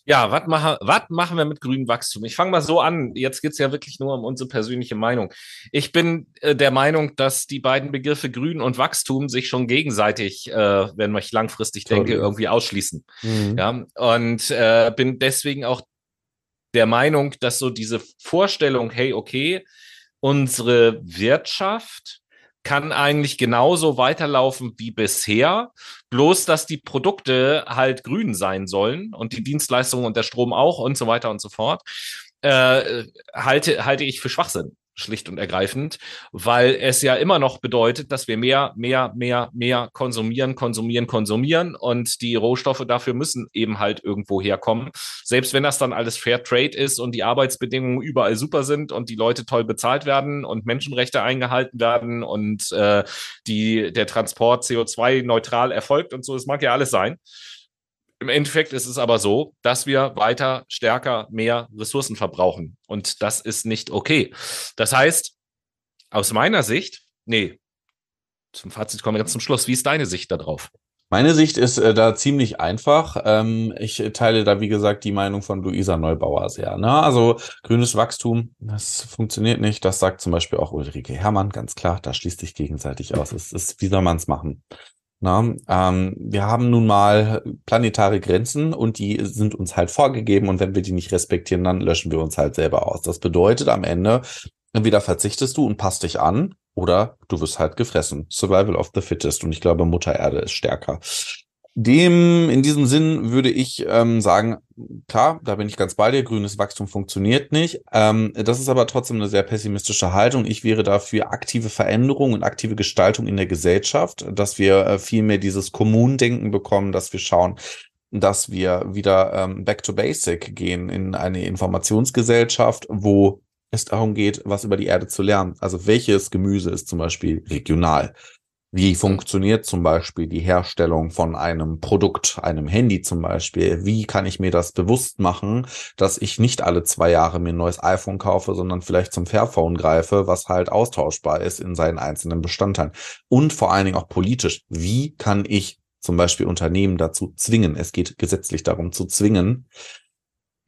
Ja, was machen, was machen wir mit grünem Wachstum? Ich fange mal so an. Jetzt geht's ja wirklich nur um unsere persönliche Meinung. Ich bin äh, der Meinung, dass die beiden Begriffe Grün und Wachstum sich schon gegenseitig, äh, wenn ich langfristig Toll. denke, irgendwie ausschließen. Mhm. Ja, und äh, bin deswegen auch der Meinung, dass so diese Vorstellung, hey, okay, unsere Wirtschaft kann eigentlich genauso weiterlaufen wie bisher, bloß dass die Produkte halt grün sein sollen und die Dienstleistungen und der Strom auch und so weiter und so fort, äh, halte, halte ich für Schwachsinn schlicht und ergreifend, weil es ja immer noch bedeutet, dass wir mehr, mehr, mehr, mehr konsumieren, konsumieren, konsumieren und die Rohstoffe dafür müssen eben halt irgendwo herkommen. Selbst wenn das dann alles Fair Trade ist und die Arbeitsbedingungen überall super sind und die Leute toll bezahlt werden und Menschenrechte eingehalten werden und äh, die, der Transport CO2 neutral erfolgt und so, das mag ja alles sein. Im Endeffekt ist es aber so, dass wir weiter stärker mehr Ressourcen verbrauchen. Und das ist nicht okay. Das heißt, aus meiner Sicht, nee, zum Fazit kommen wir jetzt zum Schluss. Wie ist deine Sicht darauf? Meine Sicht ist äh, da ziemlich einfach. Ähm, ich teile da, wie gesagt, die Meinung von Luisa Neubauer sehr. Ne? Also grünes Wachstum, das funktioniert nicht. Das sagt zum Beispiel auch Ulrike Herrmann, ganz klar. Da schließt sich gegenseitig aus. Es ist, wie soll man es machen? Na, ähm, wir haben nun mal planetare Grenzen und die sind uns halt vorgegeben und wenn wir die nicht respektieren, dann löschen wir uns halt selber aus. Das bedeutet am Ende, entweder verzichtest du und passt dich an oder du wirst halt gefressen. Survival of the fittest und ich glaube, Mutter Erde ist stärker. Dem, in diesem Sinn würde ich ähm, sagen, klar, da bin ich ganz bei dir, grünes Wachstum funktioniert nicht. Ähm, das ist aber trotzdem eine sehr pessimistische Haltung. Ich wäre dafür aktive Veränderung und aktive Gestaltung in der Gesellschaft, dass wir äh, viel mehr dieses Kommundendenken bekommen, dass wir schauen, dass wir wieder ähm, back to basic gehen in eine Informationsgesellschaft, wo es darum geht, was über die Erde zu lernen. Also welches Gemüse ist zum Beispiel regional? Wie funktioniert zum Beispiel die Herstellung von einem Produkt, einem Handy zum Beispiel? Wie kann ich mir das bewusst machen, dass ich nicht alle zwei Jahre mir ein neues iPhone kaufe, sondern vielleicht zum Fairphone greife, was halt austauschbar ist in seinen einzelnen Bestandteilen? Und vor allen Dingen auch politisch. Wie kann ich zum Beispiel Unternehmen dazu zwingen? Es geht gesetzlich darum zu zwingen,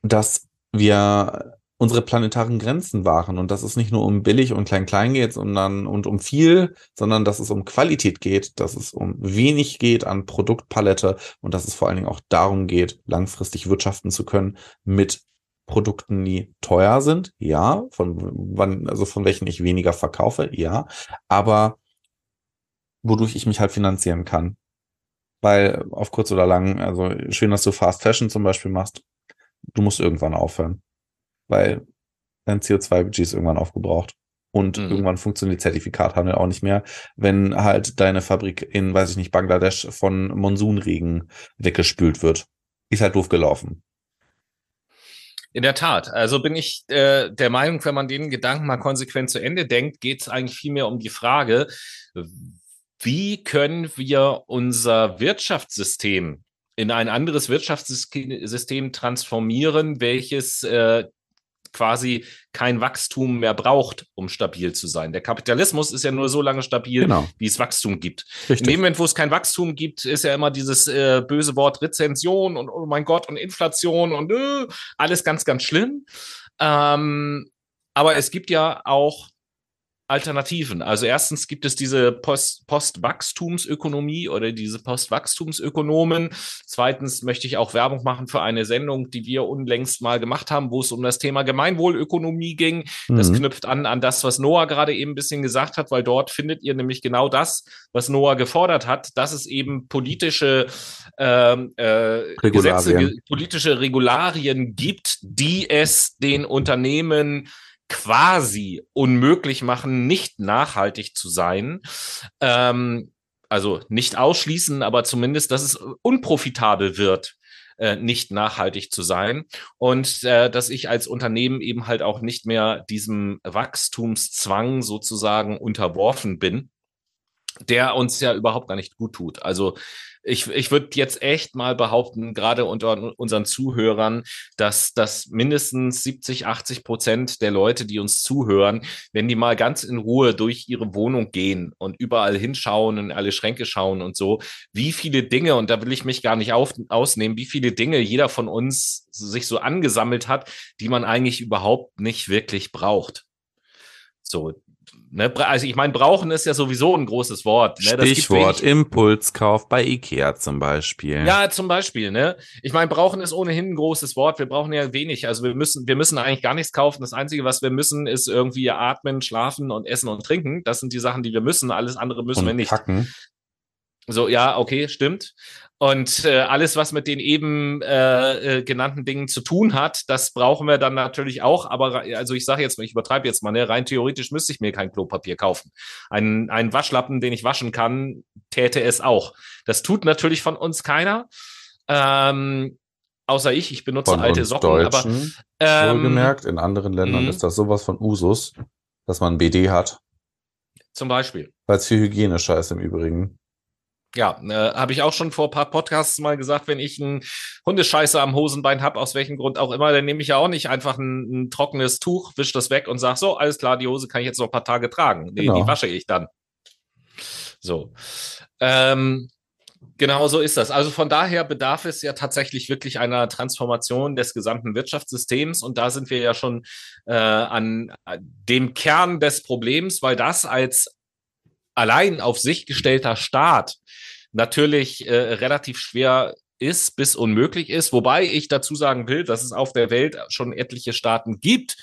dass wir unsere planetaren Grenzen wahren. Und dass es nicht nur um billig und klein-klein geht, sondern und um viel, sondern dass es um Qualität geht, dass es um wenig geht an Produktpalette und dass es vor allen Dingen auch darum geht, langfristig wirtschaften zu können mit Produkten, die teuer sind, ja, von wann, also von welchen ich weniger verkaufe, ja, aber wodurch ich mich halt finanzieren kann. Weil auf kurz oder lang, also schön, dass du Fast Fashion zum Beispiel machst, du musst irgendwann aufhören weil dein CO2-Budget ist irgendwann aufgebraucht. Und mhm. irgendwann funktioniert Zertifikathandel auch nicht mehr, wenn halt deine Fabrik in, weiß ich nicht, Bangladesch von Monsunregen weggespült wird. Ist halt doof gelaufen. In der Tat. Also bin ich äh, der Meinung, wenn man den Gedanken mal konsequent zu Ende denkt, geht es eigentlich vielmehr um die Frage, wie können wir unser Wirtschaftssystem in ein anderes Wirtschaftssystem transformieren, welches äh, quasi kein Wachstum mehr braucht, um stabil zu sein. Der Kapitalismus ist ja nur so lange stabil, genau. wie es Wachstum gibt. Richtig. In dem Moment, wo es kein Wachstum gibt, ist ja immer dieses äh, böse Wort Rezension und oh mein Gott und Inflation und äh, alles ganz, ganz schlimm. Ähm, aber es gibt ja auch Alternativen. Also erstens gibt es diese Post Postwachstumsökonomie oder diese Postwachstumsökonomen. Zweitens möchte ich auch Werbung machen für eine Sendung, die wir unlängst mal gemacht haben, wo es um das Thema Gemeinwohlökonomie ging. Mhm. Das knüpft an an das, was Noah gerade eben ein bisschen gesagt hat, weil dort findet ihr nämlich genau das, was Noah gefordert hat, dass es eben politische ähm, äh, Gesetze, politische Regularien gibt, die es den Unternehmen quasi unmöglich machen, nicht nachhaltig zu sein. Ähm, also nicht ausschließen, aber zumindest, dass es unprofitabel wird, äh, nicht nachhaltig zu sein und äh, dass ich als Unternehmen eben halt auch nicht mehr diesem Wachstumszwang sozusagen unterworfen bin, der uns ja überhaupt gar nicht gut tut. Also ich, ich würde jetzt echt mal behaupten, gerade unter unseren Zuhörern, dass, dass mindestens 70, 80 Prozent der Leute, die uns zuhören, wenn die mal ganz in Ruhe durch ihre Wohnung gehen und überall hinschauen und alle Schränke schauen und so, wie viele Dinge, und da will ich mich gar nicht auf, ausnehmen, wie viele Dinge jeder von uns sich so angesammelt hat, die man eigentlich überhaupt nicht wirklich braucht. So, Ne? Also ich meine, brauchen ist ja sowieso ein großes Wort. Ne? Stichwort Impulskauf bei Ikea zum Beispiel. Ja, zum Beispiel. Ne? Ich meine, brauchen ist ohnehin ein großes Wort. Wir brauchen ja wenig. Also wir müssen, wir müssen eigentlich gar nichts kaufen. Das Einzige, was wir müssen, ist irgendwie atmen, schlafen und essen und trinken. Das sind die Sachen, die wir müssen. Alles andere müssen und wir nicht. Kacken. So, ja, okay, stimmt. Und äh, alles, was mit den eben äh, äh, genannten Dingen zu tun hat, das brauchen wir dann natürlich auch. Aber also ich sage jetzt mal, ich übertreibe jetzt mal, ne? rein theoretisch müsste ich mir kein Klopapier kaufen. Ein, ein Waschlappen, den ich waschen kann, täte es auch. Das tut natürlich von uns keiner. Ähm, außer ich, ich benutze von alte Socken. Deutschen, aber ähm, wohlgemerkt, in anderen Ländern mhm. ist das sowas von Usus, dass man BD hat. Zum Beispiel. Weil es viel Hygienescheiß im Übrigen ja, äh, habe ich auch schon vor ein paar Podcasts mal gesagt, wenn ich ein Hundescheiße am Hosenbein habe, aus welchem Grund auch immer, dann nehme ich ja auch nicht einfach ein, ein trockenes Tuch, wisch das weg und sage, so, alles klar, die Hose kann ich jetzt noch ein paar Tage tragen. Nee, genau. die wasche ich dann. So. Ähm, genau so ist das. Also von daher bedarf es ja tatsächlich wirklich einer Transformation des gesamten Wirtschaftssystems und da sind wir ja schon äh, an dem Kern des Problems, weil das als allein auf sich gestellter Staat natürlich äh, relativ schwer ist bis unmöglich ist, wobei ich dazu sagen will, dass es auf der Welt schon etliche Staaten gibt,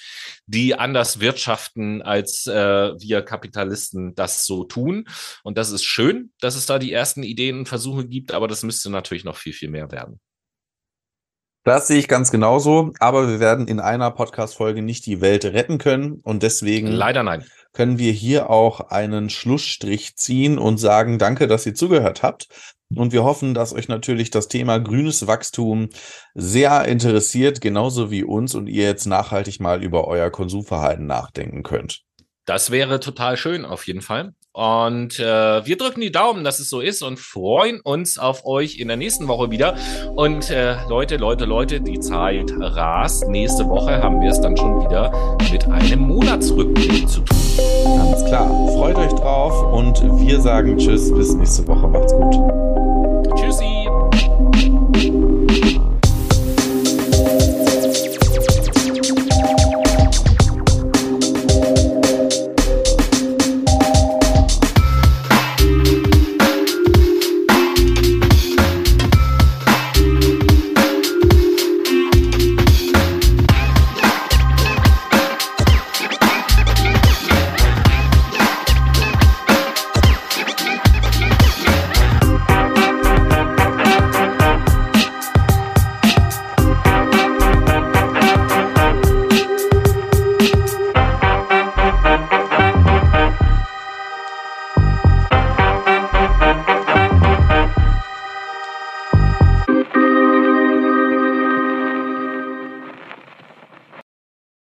die anders wirtschaften, als äh, wir Kapitalisten das so tun. Und das ist schön, dass es da die ersten Ideen und Versuche gibt, aber das müsste natürlich noch viel, viel mehr werden. Das sehe ich ganz genauso, aber wir werden in einer Podcast-Folge nicht die Welt retten können und deswegen. Leider nein. Können wir hier auch einen Schlussstrich ziehen und sagen, danke, dass ihr zugehört habt. Und wir hoffen, dass euch natürlich das Thema grünes Wachstum sehr interessiert, genauso wie uns und ihr jetzt nachhaltig mal über euer Konsumverhalten nachdenken könnt. Das wäre total schön, auf jeden Fall. Und äh, wir drücken die Daumen, dass es so ist und freuen uns auf euch in der nächsten Woche wieder. Und äh, Leute, Leute, Leute, die Zeit rast. Nächste Woche haben wir es dann schon wieder mit einem Monatsrückblick zu tun. Ganz klar. Freut euch drauf und wir sagen Tschüss, bis nächste Woche. Macht's gut.